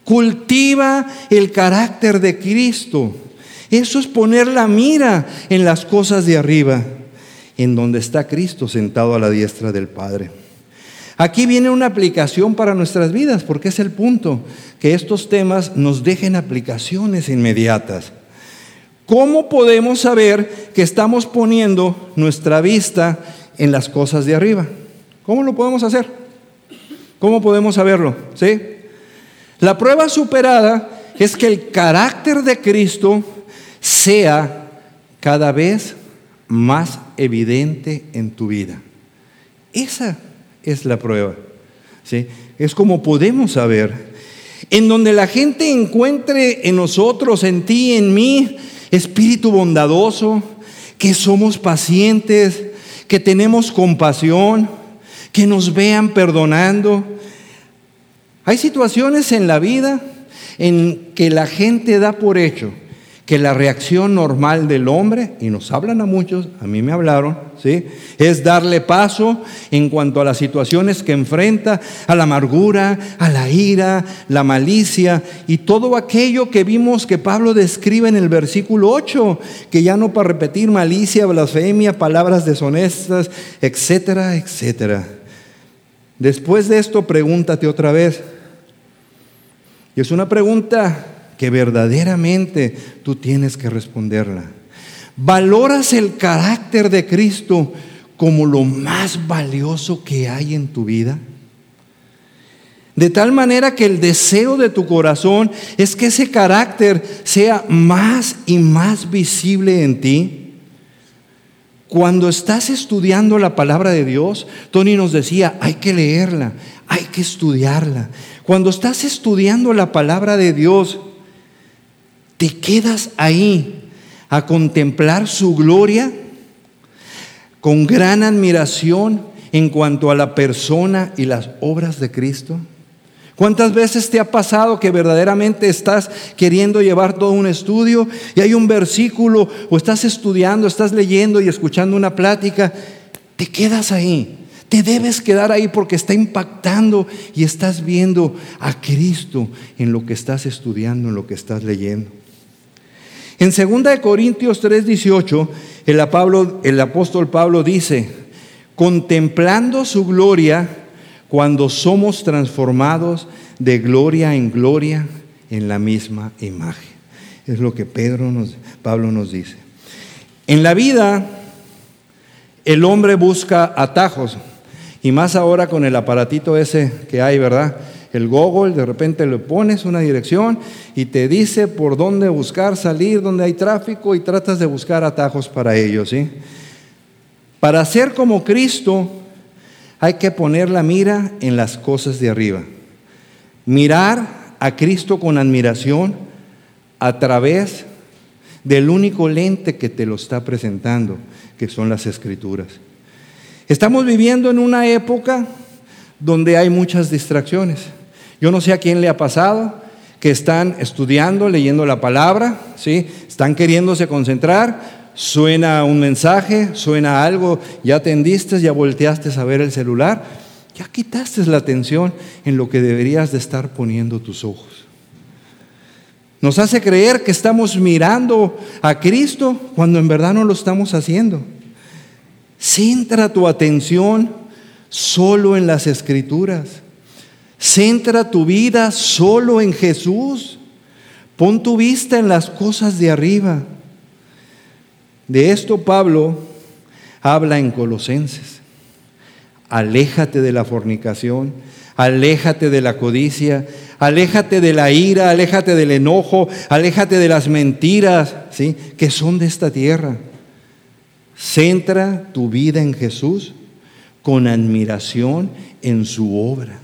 cultiva el carácter de Cristo. Eso es poner la mira en las cosas de arriba, en donde está Cristo sentado a la diestra del Padre. Aquí viene una aplicación para nuestras vidas, porque es el punto, que estos temas nos dejen aplicaciones inmediatas. ¿Cómo podemos saber que estamos poniendo nuestra vista en las cosas de arriba? ¿Cómo lo podemos hacer? ¿Cómo podemos saberlo? ¿Sí? La prueba superada es que el carácter de Cristo sea cada vez más evidente en tu vida. Esa es la prueba. ¿sí? Es como podemos saber. En donde la gente encuentre en nosotros, en ti, en mí, espíritu bondadoso, que somos pacientes, que tenemos compasión, que nos vean perdonando. Hay situaciones en la vida en que la gente da por hecho que la reacción normal del hombre, y nos hablan a muchos, a mí me hablaron, ¿sí? es darle paso en cuanto a las situaciones que enfrenta, a la amargura, a la ira, la malicia y todo aquello que vimos que Pablo describe en el versículo 8, que ya no para repetir malicia, blasfemia, palabras deshonestas, etcétera, etcétera. Después de esto, pregúntate otra vez. Y es una pregunta que verdaderamente tú tienes que responderla. ¿Valoras el carácter de Cristo como lo más valioso que hay en tu vida? De tal manera que el deseo de tu corazón es que ese carácter sea más y más visible en ti. Cuando estás estudiando la palabra de Dios, Tony nos decía, hay que leerla, hay que estudiarla. Cuando estás estudiando la palabra de Dios, te quedas ahí a contemplar su gloria con gran admiración en cuanto a la persona y las obras de Cristo? ¿Cuántas veces te ha pasado que verdaderamente estás queriendo llevar todo un estudio y hay un versículo o estás estudiando, estás leyendo y escuchando una plática? Te quedas ahí. Te debes quedar ahí porque está impactando y estás viendo a Cristo en lo que estás estudiando, en lo que estás leyendo. En 2 Corintios 3:18, el, el apóstol Pablo dice, contemplando su gloria cuando somos transformados de gloria en gloria en la misma imagen. Es lo que Pedro nos, Pablo nos dice. En la vida, el hombre busca atajos, y más ahora con el aparatito ese que hay, ¿verdad? El Google, de repente le pones una dirección y te dice por dónde buscar salir, dónde hay tráfico y tratas de buscar atajos para ello, ¿sí? Para ser como Cristo hay que poner la mira en las cosas de arriba. Mirar a Cristo con admiración a través del único lente que te lo está presentando, que son las escrituras. Estamos viviendo en una época donde hay muchas distracciones. Yo no sé a quién le ha pasado que están estudiando, leyendo la palabra, ¿sí? están queriéndose concentrar, Suena un mensaje, suena algo, ya atendiste, ya volteaste a ver el celular, ya quitaste la atención en lo que deberías de estar poniendo tus ojos. Nos hace creer que estamos mirando a Cristo cuando en verdad no lo estamos haciendo. Centra tu atención solo en las escrituras. Centra tu vida solo en Jesús. Pon tu vista en las cosas de arriba. De esto Pablo habla en Colosenses. Aléjate de la fornicación, aléjate de la codicia, aléjate de la ira, aléjate del enojo, aléjate de las mentiras, ¿sí? que son de esta tierra. Centra tu vida en Jesús con admiración en su obra.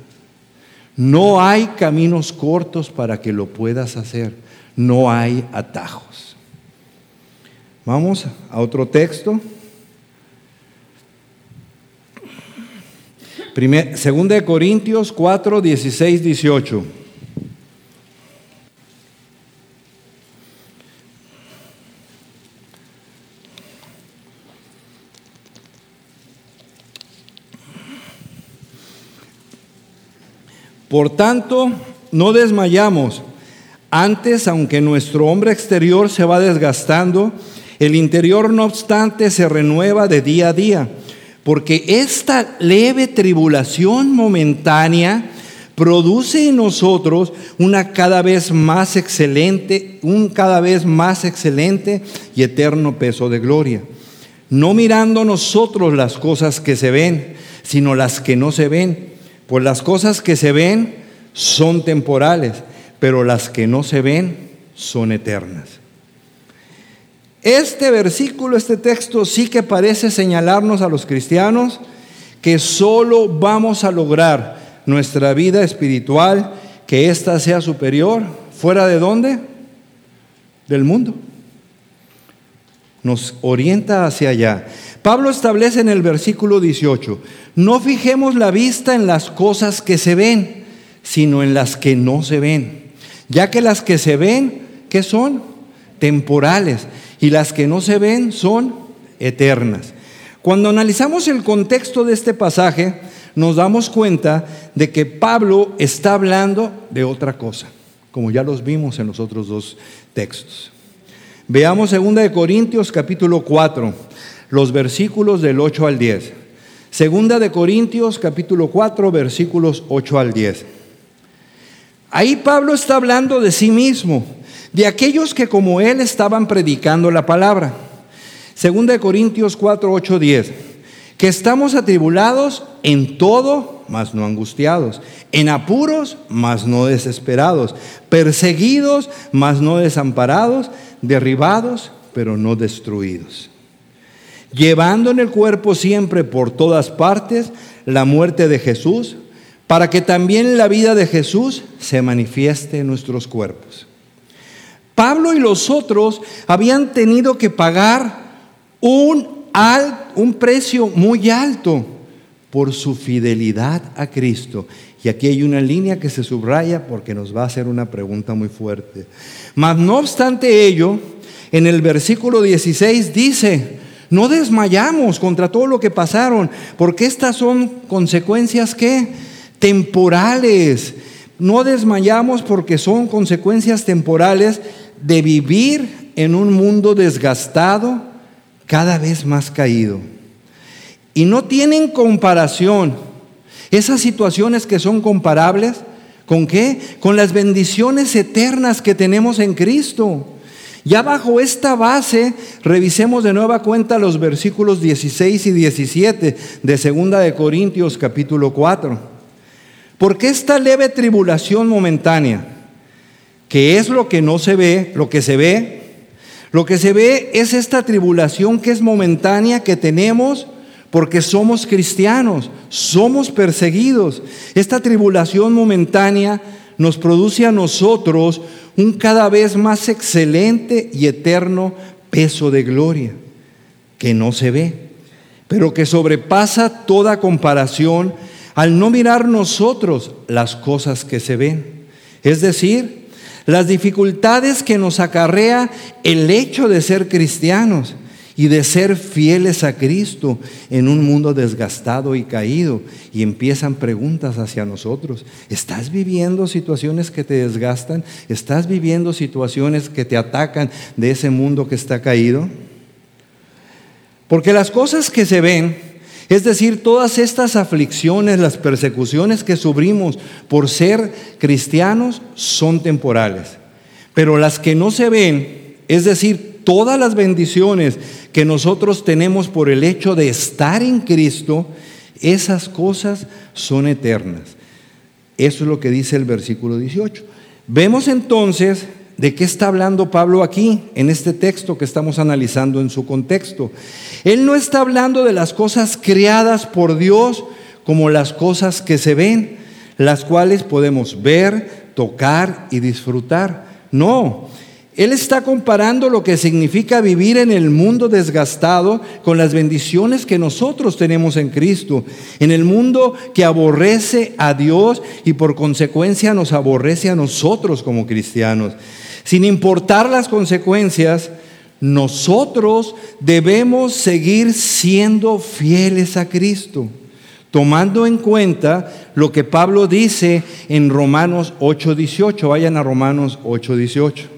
No hay caminos cortos para que lo puedas hacer. No hay atajos. Vamos a otro texto. segunda de Corintios 4, 16, 18. Por tanto, no desmayamos. Antes, aunque nuestro hombre exterior se va desgastando, el interior no obstante se renueva de día a día, porque esta leve tribulación momentánea produce en nosotros una cada vez más excelente, un cada vez más excelente y eterno peso de gloria. No mirando nosotros las cosas que se ven, sino las que no se ven pues las cosas que se ven son temporales, pero las que no se ven son eternas. Este versículo, este texto sí que parece señalarnos a los cristianos que solo vamos a lograr nuestra vida espiritual, que ésta sea superior, fuera de dónde? Del mundo. Nos orienta hacia allá. Pablo establece en el versículo 18, no fijemos la vista en las cosas que se ven, sino en las que no se ven, ya que las que se ven, ¿qué son? Temporales, y las que no se ven son eternas. Cuando analizamos el contexto de este pasaje, nos damos cuenta de que Pablo está hablando de otra cosa, como ya los vimos en los otros dos textos. Veamos 2 Corintios capítulo 4 los versículos del 8 al 10. Segunda de Corintios capítulo 4 versículos 8 al 10. Ahí Pablo está hablando de sí mismo, de aquellos que como él estaban predicando la palabra. Segunda de Corintios 4, 8, 10. Que estamos atribulados en todo, mas no angustiados, en apuros, mas no desesperados, perseguidos, mas no desamparados, derribados, pero no destruidos llevando en el cuerpo siempre por todas partes la muerte de Jesús, para que también la vida de Jesús se manifieste en nuestros cuerpos. Pablo y los otros habían tenido que pagar un, un precio muy alto por su fidelidad a Cristo. Y aquí hay una línea que se subraya porque nos va a hacer una pregunta muy fuerte. Mas no obstante ello, en el versículo 16 dice, no desmayamos contra todo lo que pasaron, porque estas son consecuencias que temporales. No desmayamos porque son consecuencias temporales de vivir en un mundo desgastado, cada vez más caído. Y no tienen comparación. Esas situaciones que son comparables, ¿con qué? Con las bendiciones eternas que tenemos en Cristo. Ya bajo esta base, revisemos de nueva cuenta los versículos 16 y 17 de Segunda de Corintios capítulo 4. Porque esta leve tribulación momentánea, que es lo que no se ve, lo que se ve, lo que se ve es esta tribulación que es momentánea que tenemos porque somos cristianos, somos perseguidos. Esta tribulación momentánea nos produce a nosotros un cada vez más excelente y eterno peso de gloria que no se ve, pero que sobrepasa toda comparación al no mirar nosotros las cosas que se ven. Es decir, las dificultades que nos acarrea el hecho de ser cristianos y de ser fieles a Cristo en un mundo desgastado y caído. Y empiezan preguntas hacia nosotros. ¿Estás viviendo situaciones que te desgastan? ¿Estás viviendo situaciones que te atacan de ese mundo que está caído? Porque las cosas que se ven, es decir, todas estas aflicciones, las persecuciones que sufrimos por ser cristianos, son temporales. Pero las que no se ven, es decir, todas las bendiciones que nosotros tenemos por el hecho de estar en Cristo, esas cosas son eternas. Eso es lo que dice el versículo 18. Vemos entonces de qué está hablando Pablo aquí, en este texto que estamos analizando en su contexto. Él no está hablando de las cosas creadas por Dios como las cosas que se ven, las cuales podemos ver, tocar y disfrutar. No, él está comparando lo que significa vivir en el mundo desgastado con las bendiciones que nosotros tenemos en Cristo, en el mundo que aborrece a Dios y por consecuencia nos aborrece a nosotros como cristianos. Sin importar las consecuencias, nosotros debemos seguir siendo fieles a Cristo, tomando en cuenta lo que Pablo dice en Romanos 8:18. Vayan a Romanos 8:18.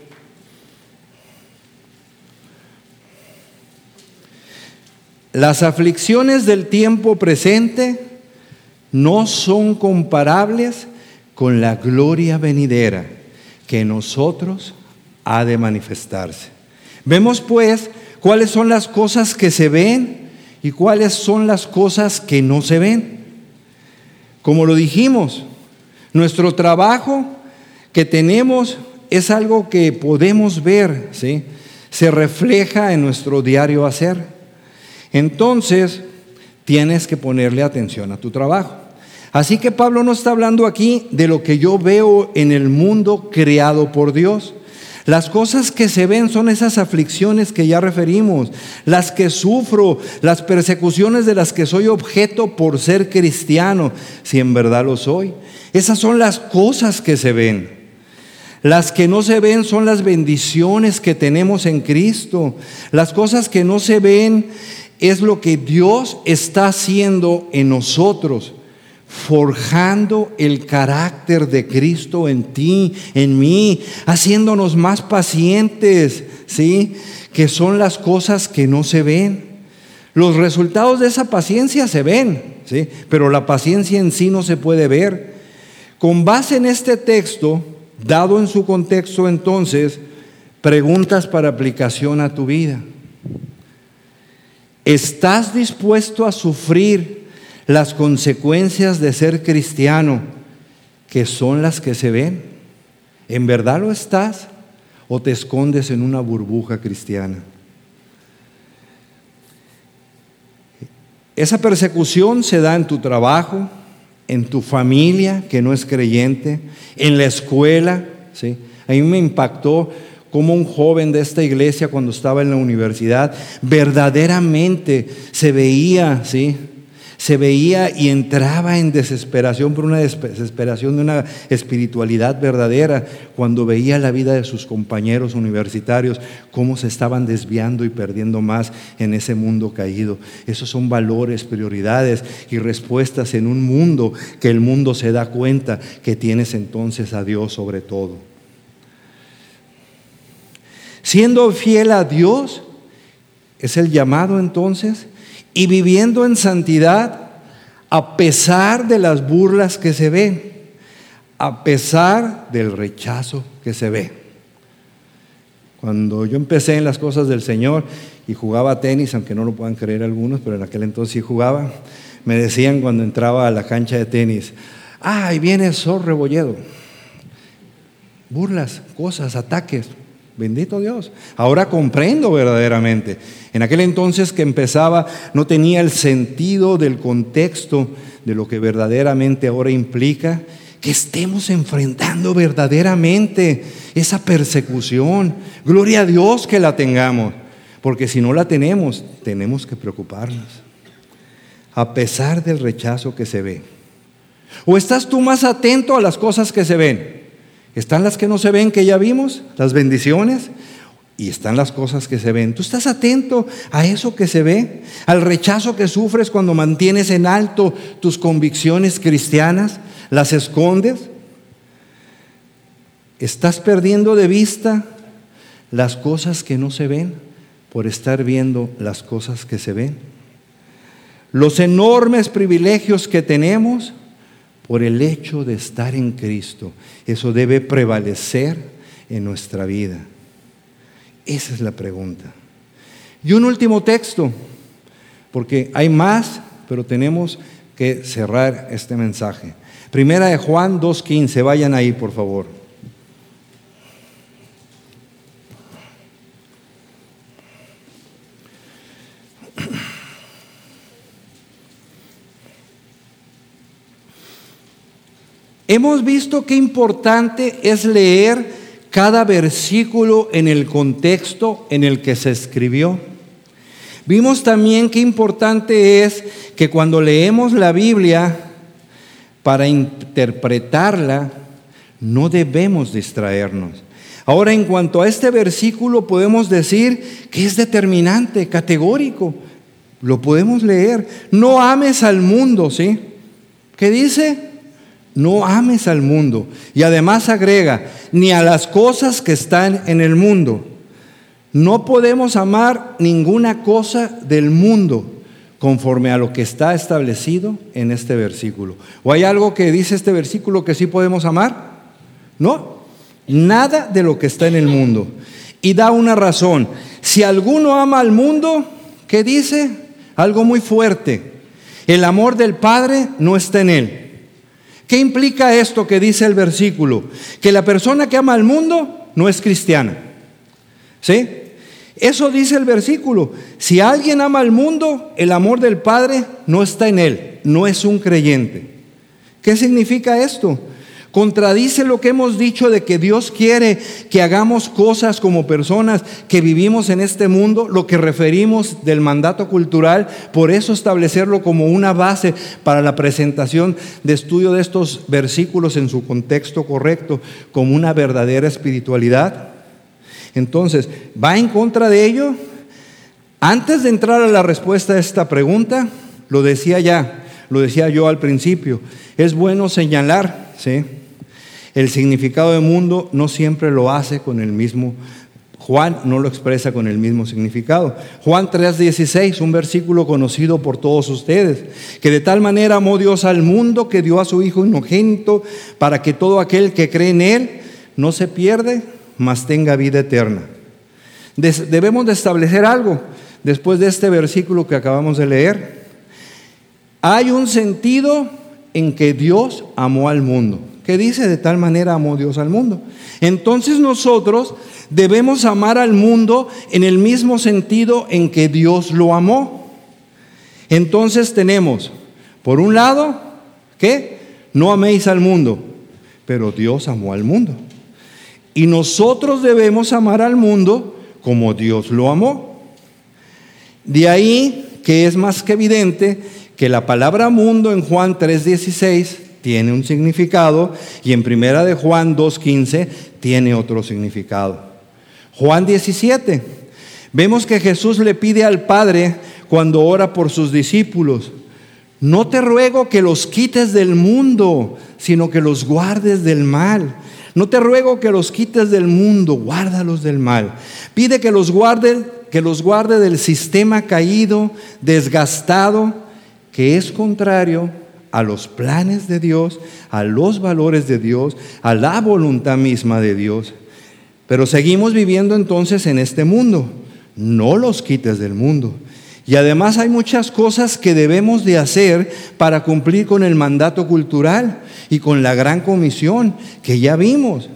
Las aflicciones del tiempo presente no son comparables con la gloria venidera que en nosotros ha de manifestarse. Vemos pues cuáles son las cosas que se ven y cuáles son las cosas que no se ven. Como lo dijimos, nuestro trabajo que tenemos es algo que podemos ver, ¿sí? se refleja en nuestro diario hacer. Entonces, tienes que ponerle atención a tu trabajo. Así que Pablo no está hablando aquí de lo que yo veo en el mundo creado por Dios. Las cosas que se ven son esas aflicciones que ya referimos, las que sufro, las persecuciones de las que soy objeto por ser cristiano, si en verdad lo soy. Esas son las cosas que se ven. Las que no se ven son las bendiciones que tenemos en Cristo. Las cosas que no se ven es lo que Dios está haciendo en nosotros, forjando el carácter de Cristo en ti, en mí, haciéndonos más pacientes, ¿sí? Que son las cosas que no se ven. Los resultados de esa paciencia se ven, ¿sí? Pero la paciencia en sí no se puede ver. Con base en este texto, dado en su contexto entonces, preguntas para aplicación a tu vida. ¿Estás dispuesto a sufrir las consecuencias de ser cristiano, que son las que se ven? ¿En verdad lo estás o te escondes en una burbuja cristiana? Esa persecución se da en tu trabajo, en tu familia que no es creyente, en la escuela. ¿sí? A mí me impactó como un joven de esta iglesia cuando estaba en la universidad verdaderamente se veía, ¿sí? Se veía y entraba en desesperación por una desesperación de una espiritualidad verdadera cuando veía la vida de sus compañeros universitarios, cómo se estaban desviando y perdiendo más en ese mundo caído. Esos son valores, prioridades y respuestas en un mundo que el mundo se da cuenta que tienes entonces a Dios sobre todo. Siendo fiel a Dios, es el llamado entonces, y viviendo en santidad a pesar de las burlas que se ven, a pesar del rechazo que se ve. Cuando yo empecé en las cosas del Señor y jugaba tenis, aunque no lo puedan creer algunos, pero en aquel entonces sí jugaba, me decían cuando entraba a la cancha de tenis, ay, viene Sor Rebolledo. Burlas, cosas, ataques. Bendito Dios. Ahora comprendo verdaderamente. En aquel entonces que empezaba no tenía el sentido del contexto de lo que verdaderamente ahora implica que estemos enfrentando verdaderamente esa persecución. Gloria a Dios que la tengamos, porque si no la tenemos, tenemos que preocuparnos. A pesar del rechazo que se ve. ¿O estás tú más atento a las cosas que se ven? Están las que no se ven, que ya vimos, las bendiciones. y están las cosas que se ven. ¿Tú estás atento a eso que se ve? ¿Al rechazo que sufres cuando mantienes en alto tus convicciones cristianas? ¿Las escondes? ¿Estás perdiendo de vista las cosas que no se ven por estar viendo las cosas que se ven? Los enormes privilegios que tenemos por el hecho de estar en Cristo. Eso debe prevalecer en nuestra vida. Esa es la pregunta. Y un último texto, porque hay más, pero tenemos que cerrar este mensaje. Primera de Juan 2.15, vayan ahí por favor. Hemos visto qué importante es leer cada versículo en el contexto en el que se escribió. Vimos también qué importante es que cuando leemos la Biblia para interpretarla, no debemos distraernos. Ahora, en cuanto a este versículo, podemos decir que es determinante, categórico. Lo podemos leer. No ames al mundo, ¿sí? ¿Qué dice? No ames al mundo. Y además agrega, ni a las cosas que están en el mundo. No podemos amar ninguna cosa del mundo conforme a lo que está establecido en este versículo. ¿O hay algo que dice este versículo que sí podemos amar? No, nada de lo que está en el mundo. Y da una razón. Si alguno ama al mundo, ¿qué dice? Algo muy fuerte. El amor del Padre no está en él. ¿Qué implica esto que dice el versículo? Que la persona que ama al mundo no es cristiana. ¿Sí? Eso dice el versículo. Si alguien ama al mundo, el amor del Padre no está en él, no es un creyente. ¿Qué significa esto? Contradice lo que hemos dicho de que Dios quiere que hagamos cosas como personas que vivimos en este mundo, lo que referimos del mandato cultural, por eso establecerlo como una base para la presentación de estudio de estos versículos en su contexto correcto, como una verdadera espiritualidad. Entonces, ¿va en contra de ello? Antes de entrar a la respuesta a esta pregunta, lo decía ya, lo decía yo al principio, es bueno señalar, ¿sí? El significado de mundo no siempre lo hace con el mismo Juan no lo expresa con el mismo significado. Juan 3:16, un versículo conocido por todos ustedes, que de tal manera amó Dios al mundo que dio a su Hijo inogénito para que todo aquel que cree en Él no se pierde, mas tenga vida eterna. Debemos de establecer algo después de este versículo que acabamos de leer. Hay un sentido en que Dios amó al mundo que dice de tal manera amó Dios al mundo. Entonces nosotros debemos amar al mundo en el mismo sentido en que Dios lo amó. Entonces tenemos, por un lado, que no améis al mundo, pero Dios amó al mundo. Y nosotros debemos amar al mundo como Dios lo amó. De ahí que es más que evidente que la palabra mundo en Juan 3:16 tiene un significado y en primera de Juan 2.15 tiene otro significado. Juan 17. Vemos que Jesús le pide al Padre cuando ora por sus discípulos, no te ruego que los quites del mundo, sino que los guardes del mal. No te ruego que los quites del mundo, guárdalos del mal. Pide que los guarde, que los guarde del sistema caído, desgastado, que es contrario a los planes de Dios, a los valores de Dios, a la voluntad misma de Dios. Pero seguimos viviendo entonces en este mundo. No los quites del mundo. Y además hay muchas cosas que debemos de hacer para cumplir con el mandato cultural y con la gran comisión que ya vimos.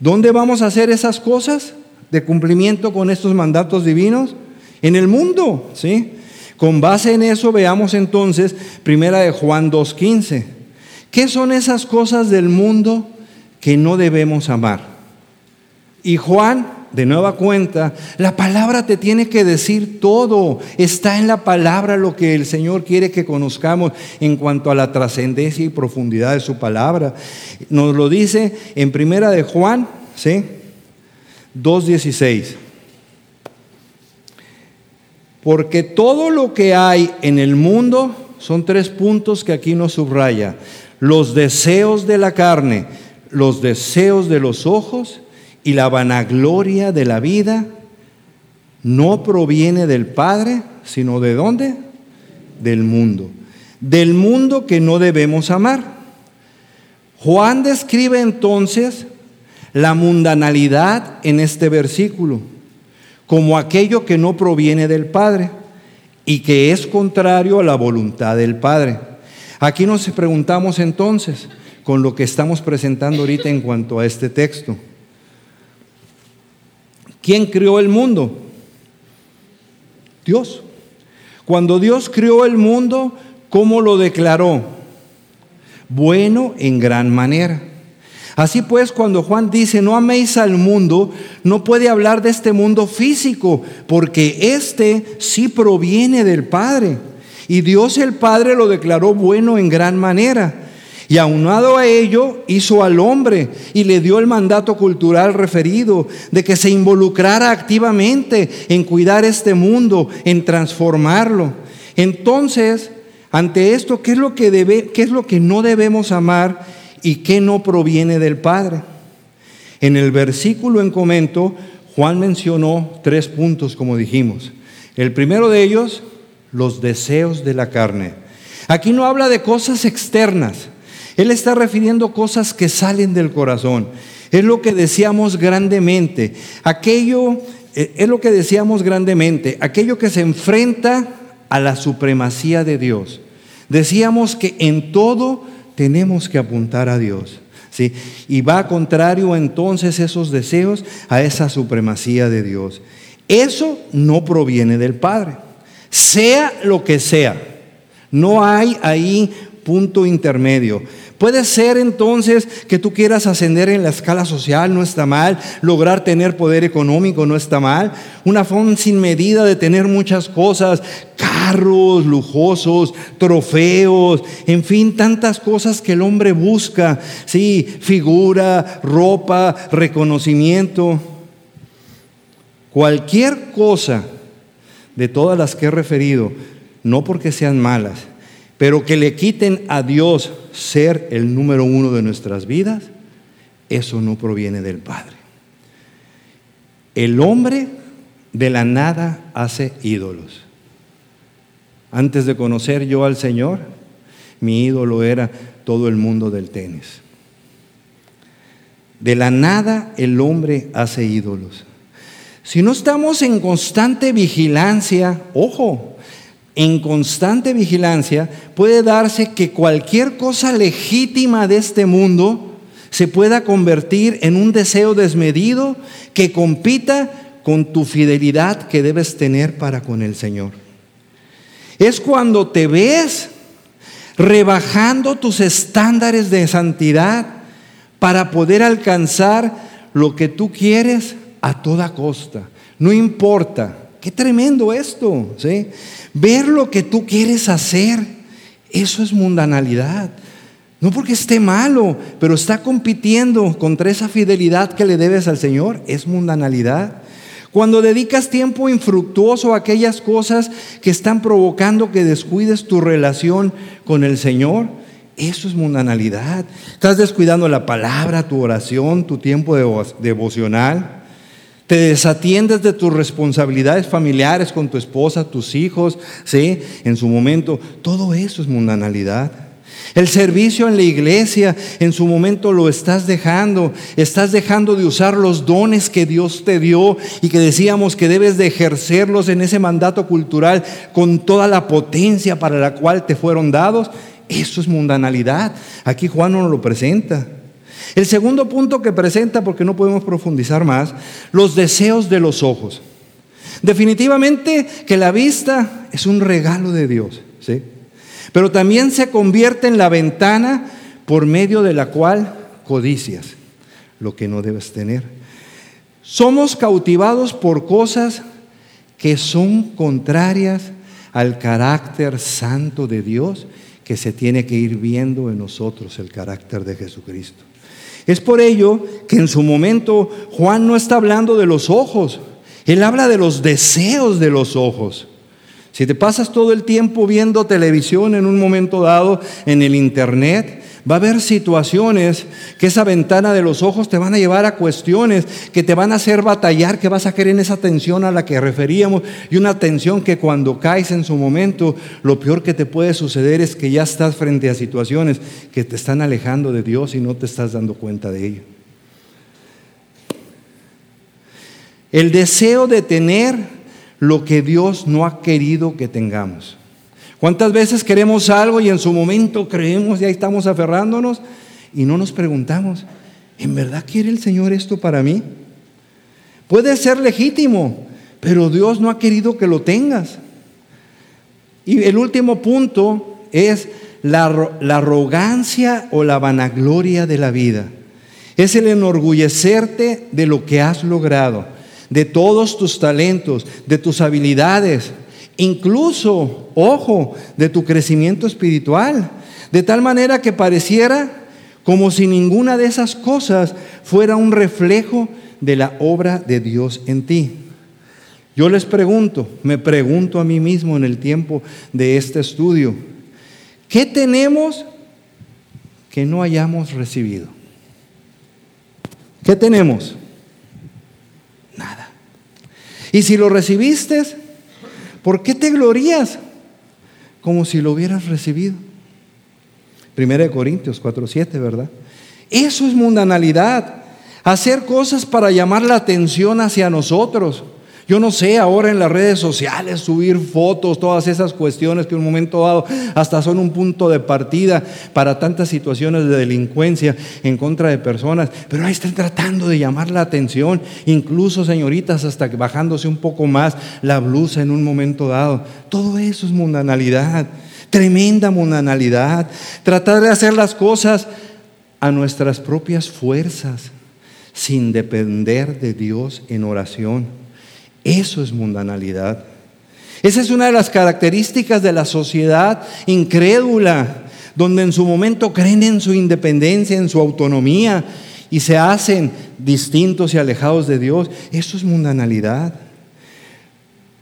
¿Dónde vamos a hacer esas cosas de cumplimiento con estos mandatos divinos? En el mundo, ¿sí? Con base en eso veamos entonces primera de Juan 2.15. ¿Qué son esas cosas del mundo que no debemos amar? Y Juan, de nueva cuenta, la palabra te tiene que decir todo. Está en la palabra lo que el Señor quiere que conozcamos en cuanto a la trascendencia y profundidad de su palabra. Nos lo dice en primera de Juan, ¿sí? 2.16. porque todo lo que hay en el mundo son tres puntos que aquí nos subraya. Los deseos de la carne, los deseos de los ojos y la vanagloria de la vida no proviene del Padre, sino de dónde? Del mundo. Del mundo que no debemos amar. Juan describe entonces la mundanalidad en este versículo como aquello que no proviene del Padre y que es contrario a la voluntad del Padre. Aquí nos preguntamos entonces, con lo que estamos presentando ahorita en cuanto a este texto, ¿quién creó el mundo? Dios. Cuando Dios creó el mundo, ¿cómo lo declaró? Bueno en gran manera. Así pues, cuando Juan dice, no améis al mundo, no puede hablar de este mundo físico, porque este sí proviene del Padre. Y Dios el Padre lo declaró bueno en gran manera. Y aunado a ello, hizo al hombre y le dio el mandato cultural referido de que se involucrara activamente en cuidar este mundo, en transformarlo. Entonces, ante esto, ¿qué es lo que, debe, qué es lo que no debemos amar y qué no proviene del Padre? En el versículo en comento, Juan mencionó tres puntos, como dijimos. El primero de ellos, los deseos de la carne. Aquí no habla de cosas externas él está refiriendo cosas que salen del corazón. Es lo que decíamos grandemente. Aquello, eh, es lo que decíamos grandemente. Aquello que se enfrenta a la supremacía de Dios. Decíamos que en todo tenemos que apuntar a Dios. ¿sí? Y va contrario entonces esos deseos a esa supremacía de Dios. Eso no proviene del Padre. Sea lo que sea. No hay ahí punto intermedio. Puede ser entonces que tú quieras ascender en la escala social, no está mal. Lograr tener poder económico, no está mal. Una forma sin medida de tener muchas cosas, carros lujosos, trofeos, en fin, tantas cosas que el hombre busca. Sí, figura, ropa, reconocimiento. Cualquier cosa de todas las que he referido, no porque sean malas, pero que le quiten a Dios ser el número uno de nuestras vidas, eso no proviene del Padre. El hombre de la nada hace ídolos. Antes de conocer yo al Señor, mi ídolo era todo el mundo del tenis. De la nada el hombre hace ídolos. Si no estamos en constante vigilancia, ojo, en constante vigilancia, puede darse que cualquier cosa legítima de este mundo se pueda convertir en un deseo desmedido que compita con tu fidelidad que debes tener para con el Señor. Es cuando te ves rebajando tus estándares de santidad para poder alcanzar lo que tú quieres a toda costa. No importa Qué tremendo esto, ¿sí? Ver lo que tú quieres hacer, eso es mundanalidad. No porque esté malo, pero está compitiendo contra esa fidelidad que le debes al Señor, es mundanalidad. Cuando dedicas tiempo infructuoso a aquellas cosas que están provocando que descuides tu relación con el Señor, eso es mundanalidad. Estás descuidando la palabra, tu oración, tu tiempo devocional. Te desatiendes de tus responsabilidades familiares con tu esposa, tus hijos, ¿sí? En su momento, todo eso es mundanalidad. El servicio en la iglesia, en su momento lo estás dejando. Estás dejando de usar los dones que Dios te dio y que decíamos que debes de ejercerlos en ese mandato cultural con toda la potencia para la cual te fueron dados. Eso es mundanalidad. Aquí Juan nos lo presenta. El segundo punto que presenta, porque no podemos profundizar más, los deseos de los ojos. Definitivamente que la vista es un regalo de Dios, ¿sí? Pero también se convierte en la ventana por medio de la cual codicias lo que no debes tener. Somos cautivados por cosas que son contrarias al carácter santo de Dios que se tiene que ir viendo en nosotros, el carácter de Jesucristo. Es por ello que en su momento Juan no está hablando de los ojos, él habla de los deseos de los ojos. Si te pasas todo el tiempo viendo televisión en un momento dado, en el internet, va a haber situaciones que esa ventana de los ojos te van a llevar a cuestiones que te van a hacer batallar, que vas a querer en esa tensión a la que referíamos y una tensión que cuando caes en su momento, lo peor que te puede suceder es que ya estás frente a situaciones que te están alejando de Dios y no te estás dando cuenta de ello. El deseo de tener lo que Dios no ha querido que tengamos. ¿Cuántas veces queremos algo y en su momento creemos y ahí estamos aferrándonos y no nos preguntamos, ¿en verdad quiere el Señor esto para mí? Puede ser legítimo, pero Dios no ha querido que lo tengas. Y el último punto es la, la arrogancia o la vanagloria de la vida. Es el enorgullecerte de lo que has logrado de todos tus talentos, de tus habilidades, incluso, ojo, de tu crecimiento espiritual, de tal manera que pareciera como si ninguna de esas cosas fuera un reflejo de la obra de Dios en ti. Yo les pregunto, me pregunto a mí mismo en el tiempo de este estudio, ¿qué tenemos que no hayamos recibido? ¿Qué tenemos? Y si lo recibiste, ¿por qué te glorías como si lo hubieras recibido? Primera de Corintios 4:7, ¿verdad? Eso es mundanalidad. Hacer cosas para llamar la atención hacia nosotros. Yo no sé, ahora en las redes sociales, subir fotos, todas esas cuestiones que en un momento dado hasta son un punto de partida para tantas situaciones de delincuencia en contra de personas, pero ahí están tratando de llamar la atención, incluso señoritas hasta bajándose un poco más la blusa en un momento dado. Todo eso es mundanalidad, tremenda mundanalidad. Tratar de hacer las cosas a nuestras propias fuerzas, sin depender de Dios en oración. Eso es mundanalidad. Esa es una de las características de la sociedad incrédula, donde en su momento creen en su independencia, en su autonomía y se hacen distintos y alejados de Dios. Eso es mundanalidad.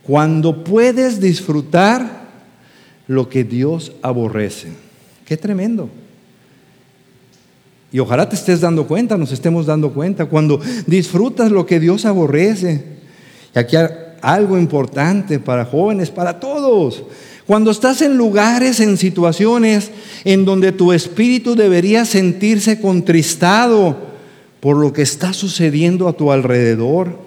Cuando puedes disfrutar lo que Dios aborrece. Qué tremendo. Y ojalá te estés dando cuenta, nos estemos dando cuenta, cuando disfrutas lo que Dios aborrece. Y aquí algo importante para jóvenes, para todos. Cuando estás en lugares, en situaciones en donde tu espíritu debería sentirse contristado por lo que está sucediendo a tu alrededor,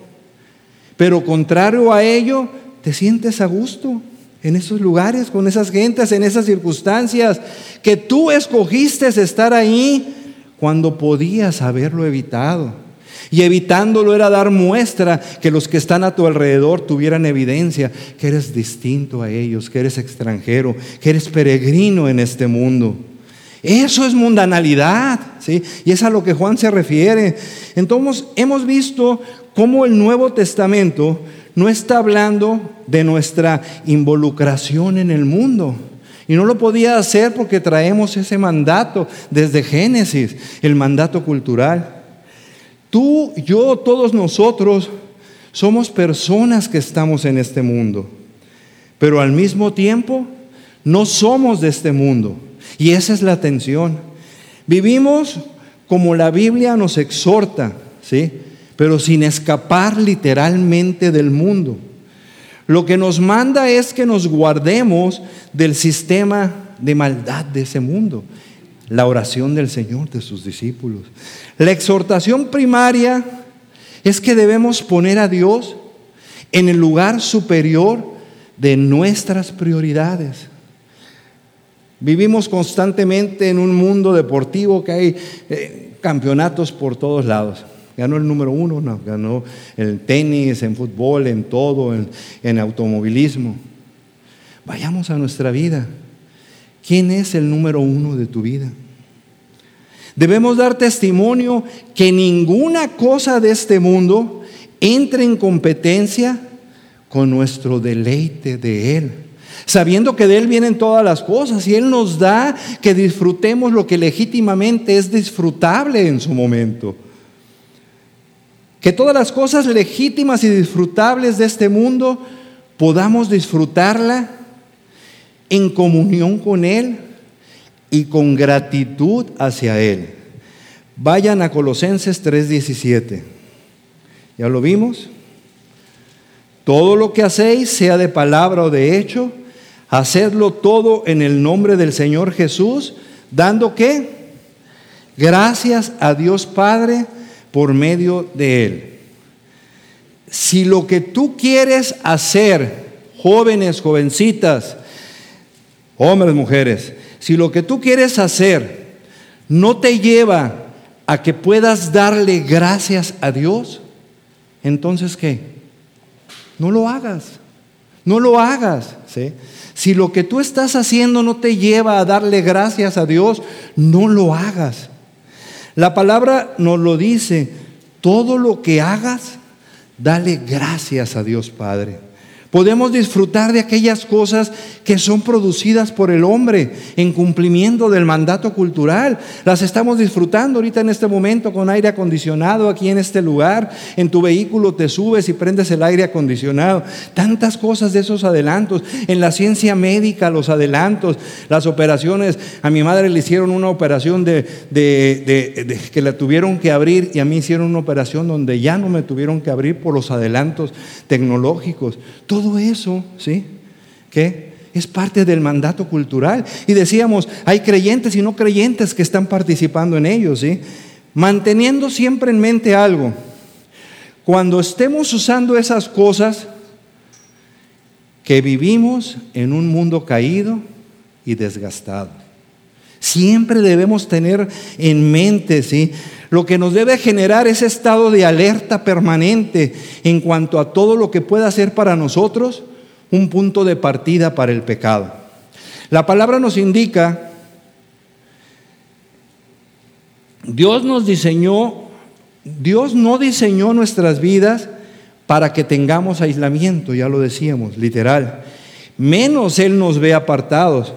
pero contrario a ello, te sientes a gusto en esos lugares, con esas gentes, en esas circunstancias, que tú escogiste estar ahí cuando podías haberlo evitado. Y evitándolo era dar muestra que los que están a tu alrededor tuvieran evidencia que eres distinto a ellos, que eres extranjero, que eres peregrino en este mundo. Eso es mundanalidad, ¿sí? Y es a lo que Juan se refiere. Entonces, hemos visto cómo el Nuevo Testamento no está hablando de nuestra involucración en el mundo. Y no lo podía hacer porque traemos ese mandato desde Génesis, el mandato cultural. Tú, yo, todos nosotros somos personas que estamos en este mundo, pero al mismo tiempo no somos de este mundo. Y esa es la tensión. Vivimos como la Biblia nos exhorta, ¿sí? Pero sin escapar literalmente del mundo. Lo que nos manda es que nos guardemos del sistema de maldad de ese mundo la oración del Señor de sus discípulos. La exhortación primaria es que debemos poner a Dios en el lugar superior de nuestras prioridades. Vivimos constantemente en un mundo deportivo que hay eh, campeonatos por todos lados. Ganó el número uno, no, ganó el tenis, en fútbol, en todo, en, en automovilismo. Vayamos a nuestra vida. ¿Quién es el número uno de tu vida? Debemos dar testimonio que ninguna cosa de este mundo entre en competencia con nuestro deleite de Él. Sabiendo que de Él vienen todas las cosas y Él nos da que disfrutemos lo que legítimamente es disfrutable en su momento. Que todas las cosas legítimas y disfrutables de este mundo podamos disfrutarla en comunión con Él y con gratitud hacia Él. Vayan a Colosenses 3:17. ¿Ya lo vimos? Todo lo que hacéis, sea de palabra o de hecho, hacedlo todo en el nombre del Señor Jesús, dando qué? Gracias a Dios Padre por medio de Él. Si lo que tú quieres hacer, jóvenes, jovencitas, hombres, mujeres, si lo que tú quieres hacer no te lleva a que puedas darle gracias a Dios, entonces ¿qué? No lo hagas. No lo hagas. Si lo que tú estás haciendo no te lleva a darle gracias a Dios, no lo hagas. La palabra nos lo dice, todo lo que hagas, dale gracias a Dios Padre. Podemos disfrutar de aquellas cosas que son producidas por el hombre en cumplimiento del mandato cultural. Las estamos disfrutando ahorita en este momento con aire acondicionado aquí en este lugar. En tu vehículo te subes y prendes el aire acondicionado. Tantas cosas de esos adelantos. En la ciencia médica los adelantos, las operaciones. A mi madre le hicieron una operación de, que la tuvieron que abrir y a mí hicieron una operación donde ya no me tuvieron que abrir por los adelantos tecnológicos. Eso, ¿sí? ¿Qué? Es parte del mandato cultural. Y decíamos, hay creyentes y no creyentes que están participando en ellos, ¿sí? Manteniendo siempre en mente algo. Cuando estemos usando esas cosas, que vivimos en un mundo caído y desgastado. Siempre debemos tener en mente, ¿sí? Lo que nos debe generar ese estado de alerta permanente en cuanto a todo lo que pueda ser para nosotros un punto de partida para el pecado. La palabra nos indica, Dios nos diseñó, Dios no diseñó nuestras vidas para que tengamos aislamiento, ya lo decíamos, literal. Menos Él nos ve apartados.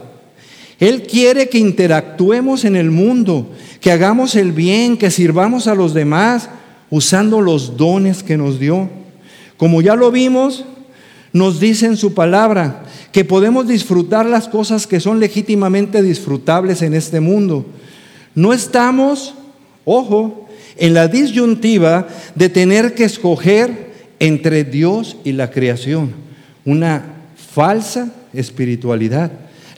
Él quiere que interactuemos en el mundo, que hagamos el bien, que sirvamos a los demás usando los dones que nos dio. Como ya lo vimos, nos dice en su palabra que podemos disfrutar las cosas que son legítimamente disfrutables en este mundo. No estamos, ojo, en la disyuntiva de tener que escoger entre Dios y la creación, una falsa espiritualidad.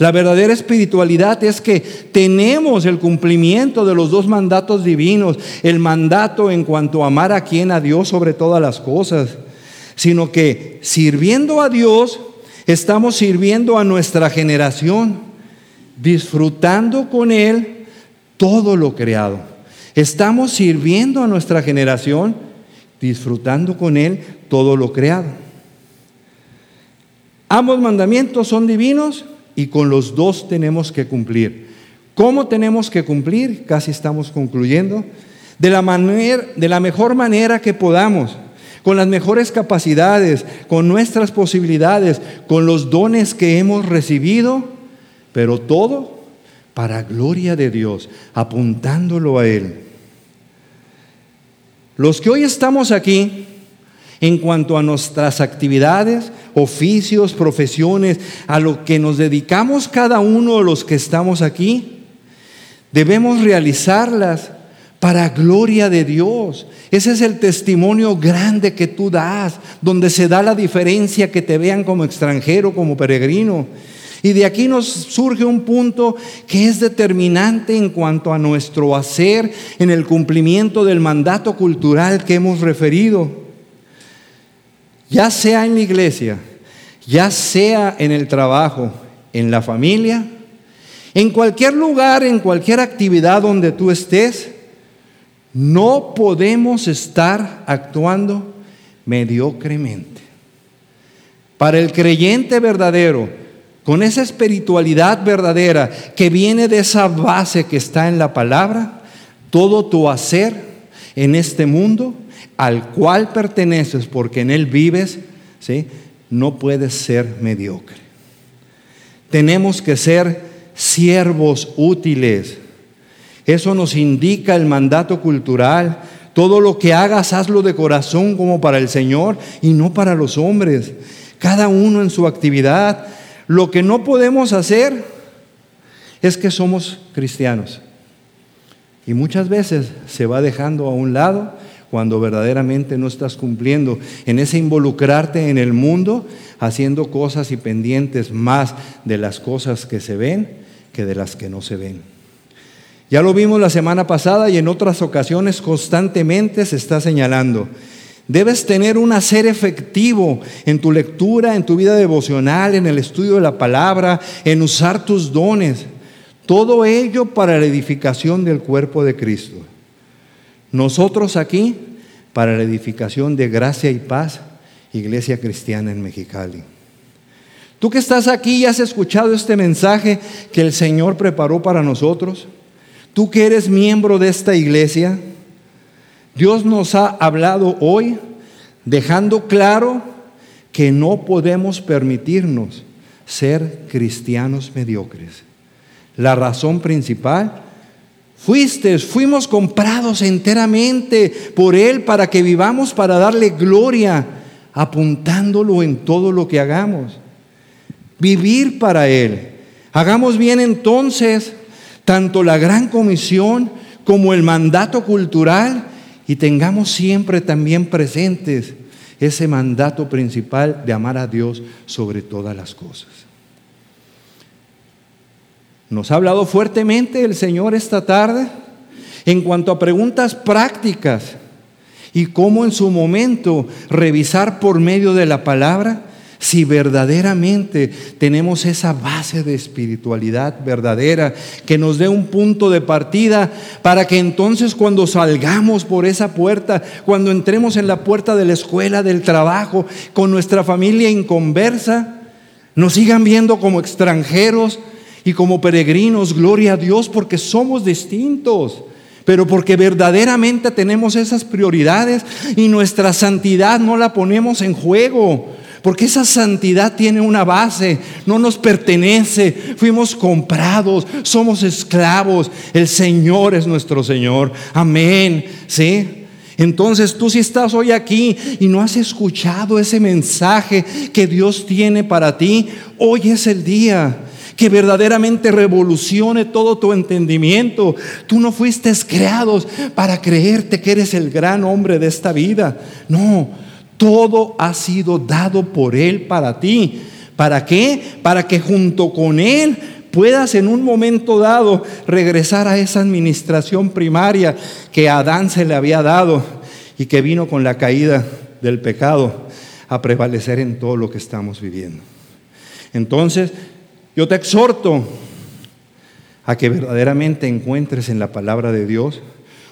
La verdadera espiritualidad es que tenemos el cumplimiento de los dos mandatos divinos, el mandato en cuanto a amar a quien, a Dios sobre todas las cosas, sino que sirviendo a Dios, estamos sirviendo a nuestra generación, disfrutando con Él todo lo creado. Estamos sirviendo a nuestra generación, disfrutando con Él todo lo creado. Ambos mandamientos son divinos y con los dos tenemos que cumplir. ¿Cómo tenemos que cumplir? Casi estamos concluyendo. De la, manera, de la mejor manera que podamos, con las mejores capacidades, con nuestras posibilidades, con los dones que hemos recibido, pero todo para gloria de Dios, apuntándolo a Él. Los que hoy estamos aquí, en cuanto a nuestras actividades, oficios, profesiones, a lo que nos dedicamos cada uno de los que estamos aquí, debemos realizarlas para gloria de Dios. Ese es el testimonio grande que tú das, donde se da la diferencia que te vean como extranjero, como peregrino. Y de aquí nos surge un punto que es determinante en cuanto a nuestro hacer en el cumplimiento del mandato cultural que hemos referido ya sea en la iglesia, ya sea en el trabajo, en la familia, en cualquier lugar, en cualquier actividad donde tú estés, no podemos estar actuando mediocremente. Para el creyente verdadero, con esa espiritualidad verdadera que viene de esa base que está en la palabra, todo tu hacer en este mundo al cual perteneces porque en él vives, ¿sí? no puedes ser mediocre. Tenemos que ser siervos útiles. Eso nos indica el mandato cultural. Todo lo que hagas, hazlo de corazón como para el Señor y no para los hombres. Cada uno en su actividad. lo que no podemos hacer es que somos cristianos. Y muchas veces se va dejando a un lado cuando verdaderamente no estás cumpliendo en ese involucrarte en el mundo, haciendo cosas y pendientes más de las cosas que se ven que de las que no se ven. Ya lo vimos la semana pasada y en otras ocasiones constantemente se está señalando. Debes tener un hacer efectivo en tu lectura, en tu vida devocional, en el estudio de la palabra, en usar tus dones. Todo ello para la edificación del cuerpo de Cristo. Nosotros aquí para la edificación de gracia y paz, Iglesia Cristiana en Mexicali. Tú que estás aquí y has escuchado este mensaje que el Señor preparó para nosotros, tú que eres miembro de esta iglesia, Dios nos ha hablado hoy dejando claro que no podemos permitirnos ser cristianos mediocres. La razón principal Fuiste, fuimos comprados enteramente por Él para que vivamos para darle gloria, apuntándolo en todo lo que hagamos. Vivir para Él. Hagamos bien entonces tanto la gran comisión como el mandato cultural y tengamos siempre también presentes ese mandato principal de amar a Dios sobre todas las cosas. Nos ha hablado fuertemente el Señor esta tarde en cuanto a preguntas prácticas y cómo en su momento revisar por medio de la palabra si verdaderamente tenemos esa base de espiritualidad verdadera que nos dé un punto de partida para que entonces cuando salgamos por esa puerta, cuando entremos en la puerta de la escuela, del trabajo, con nuestra familia inconversa, nos sigan viendo como extranjeros, y como peregrinos, gloria a Dios, porque somos distintos, pero porque verdaderamente tenemos esas prioridades y nuestra santidad no la ponemos en juego. Porque esa santidad tiene una base, no nos pertenece, fuimos comprados, somos esclavos, el Señor es nuestro Señor. Amén. ¿Sí? Entonces tú si estás hoy aquí y no has escuchado ese mensaje que Dios tiene para ti, hoy es el día que verdaderamente revolucione todo tu entendimiento. Tú no fuiste creado para creerte que eres el gran hombre de esta vida. No, todo ha sido dado por Él para ti. ¿Para qué? Para que junto con Él puedas en un momento dado regresar a esa administración primaria que a Adán se le había dado y que vino con la caída del pecado a prevalecer en todo lo que estamos viviendo. Entonces, yo te exhorto a que verdaderamente encuentres en la palabra de Dios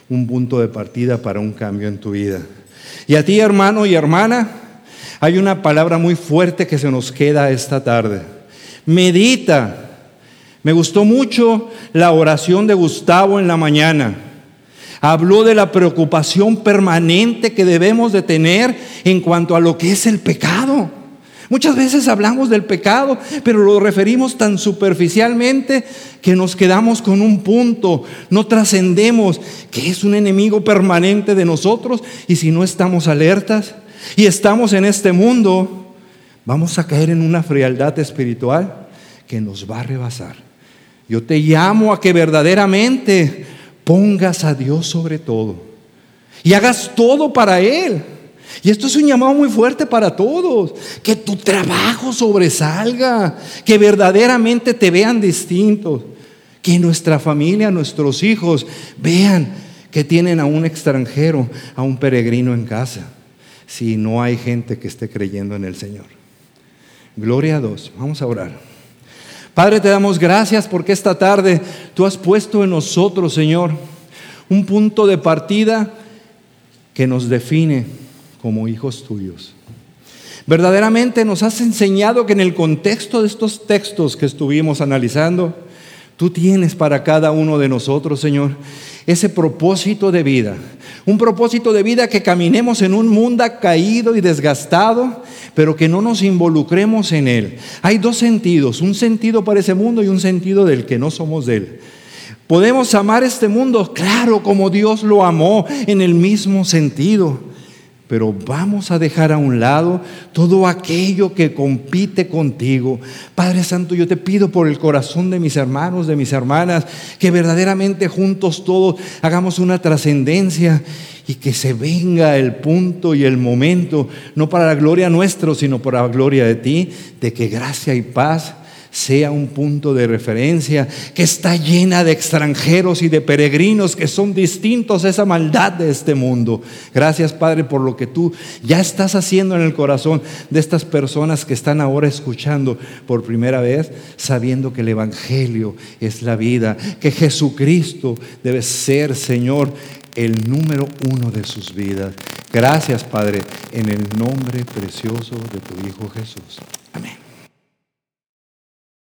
un punto de partida para un cambio en tu vida. Y a ti, hermano y hermana, hay una palabra muy fuerte que se nos queda esta tarde. Medita. Me gustó mucho la oración de Gustavo en la mañana. Habló de la preocupación permanente que debemos de tener en cuanto a lo que es el pecado. Muchas veces hablamos del pecado, pero lo referimos tan superficialmente que nos quedamos con un punto, no trascendemos que es un enemigo permanente de nosotros y si no estamos alertas y estamos en este mundo, vamos a caer en una frialdad espiritual que nos va a rebasar. Yo te llamo a que verdaderamente pongas a Dios sobre todo y hagas todo para Él. Y esto es un llamado muy fuerte para todos. Que tu trabajo sobresalga, que verdaderamente te vean distintos, que nuestra familia, nuestros hijos vean que tienen a un extranjero, a un peregrino en casa, si no hay gente que esté creyendo en el Señor. Gloria a Dios. Vamos a orar. Padre, te damos gracias porque esta tarde tú has puesto en nosotros, Señor, un punto de partida que nos define como hijos tuyos. Verdaderamente nos has enseñado que en el contexto de estos textos que estuvimos analizando, tú tienes para cada uno de nosotros, Señor, ese propósito de vida. Un propósito de vida que caminemos en un mundo caído y desgastado, pero que no nos involucremos en él. Hay dos sentidos, un sentido para ese mundo y un sentido del que no somos de él. ¿Podemos amar este mundo? Claro, como Dios lo amó en el mismo sentido. Pero vamos a dejar a un lado todo aquello que compite contigo. Padre Santo, yo te pido por el corazón de mis hermanos, de mis hermanas, que verdaderamente juntos todos hagamos una trascendencia y que se venga el punto y el momento, no para la gloria nuestra, sino para la gloria de ti, de que gracia y paz sea un punto de referencia, que está llena de extranjeros y de peregrinos que son distintos a esa maldad de este mundo. Gracias Padre por lo que tú ya estás haciendo en el corazón de estas personas que están ahora escuchando por primera vez, sabiendo que el Evangelio es la vida, que Jesucristo debe ser, Señor, el número uno de sus vidas. Gracias Padre, en el nombre precioso de tu Hijo Jesús. Amén.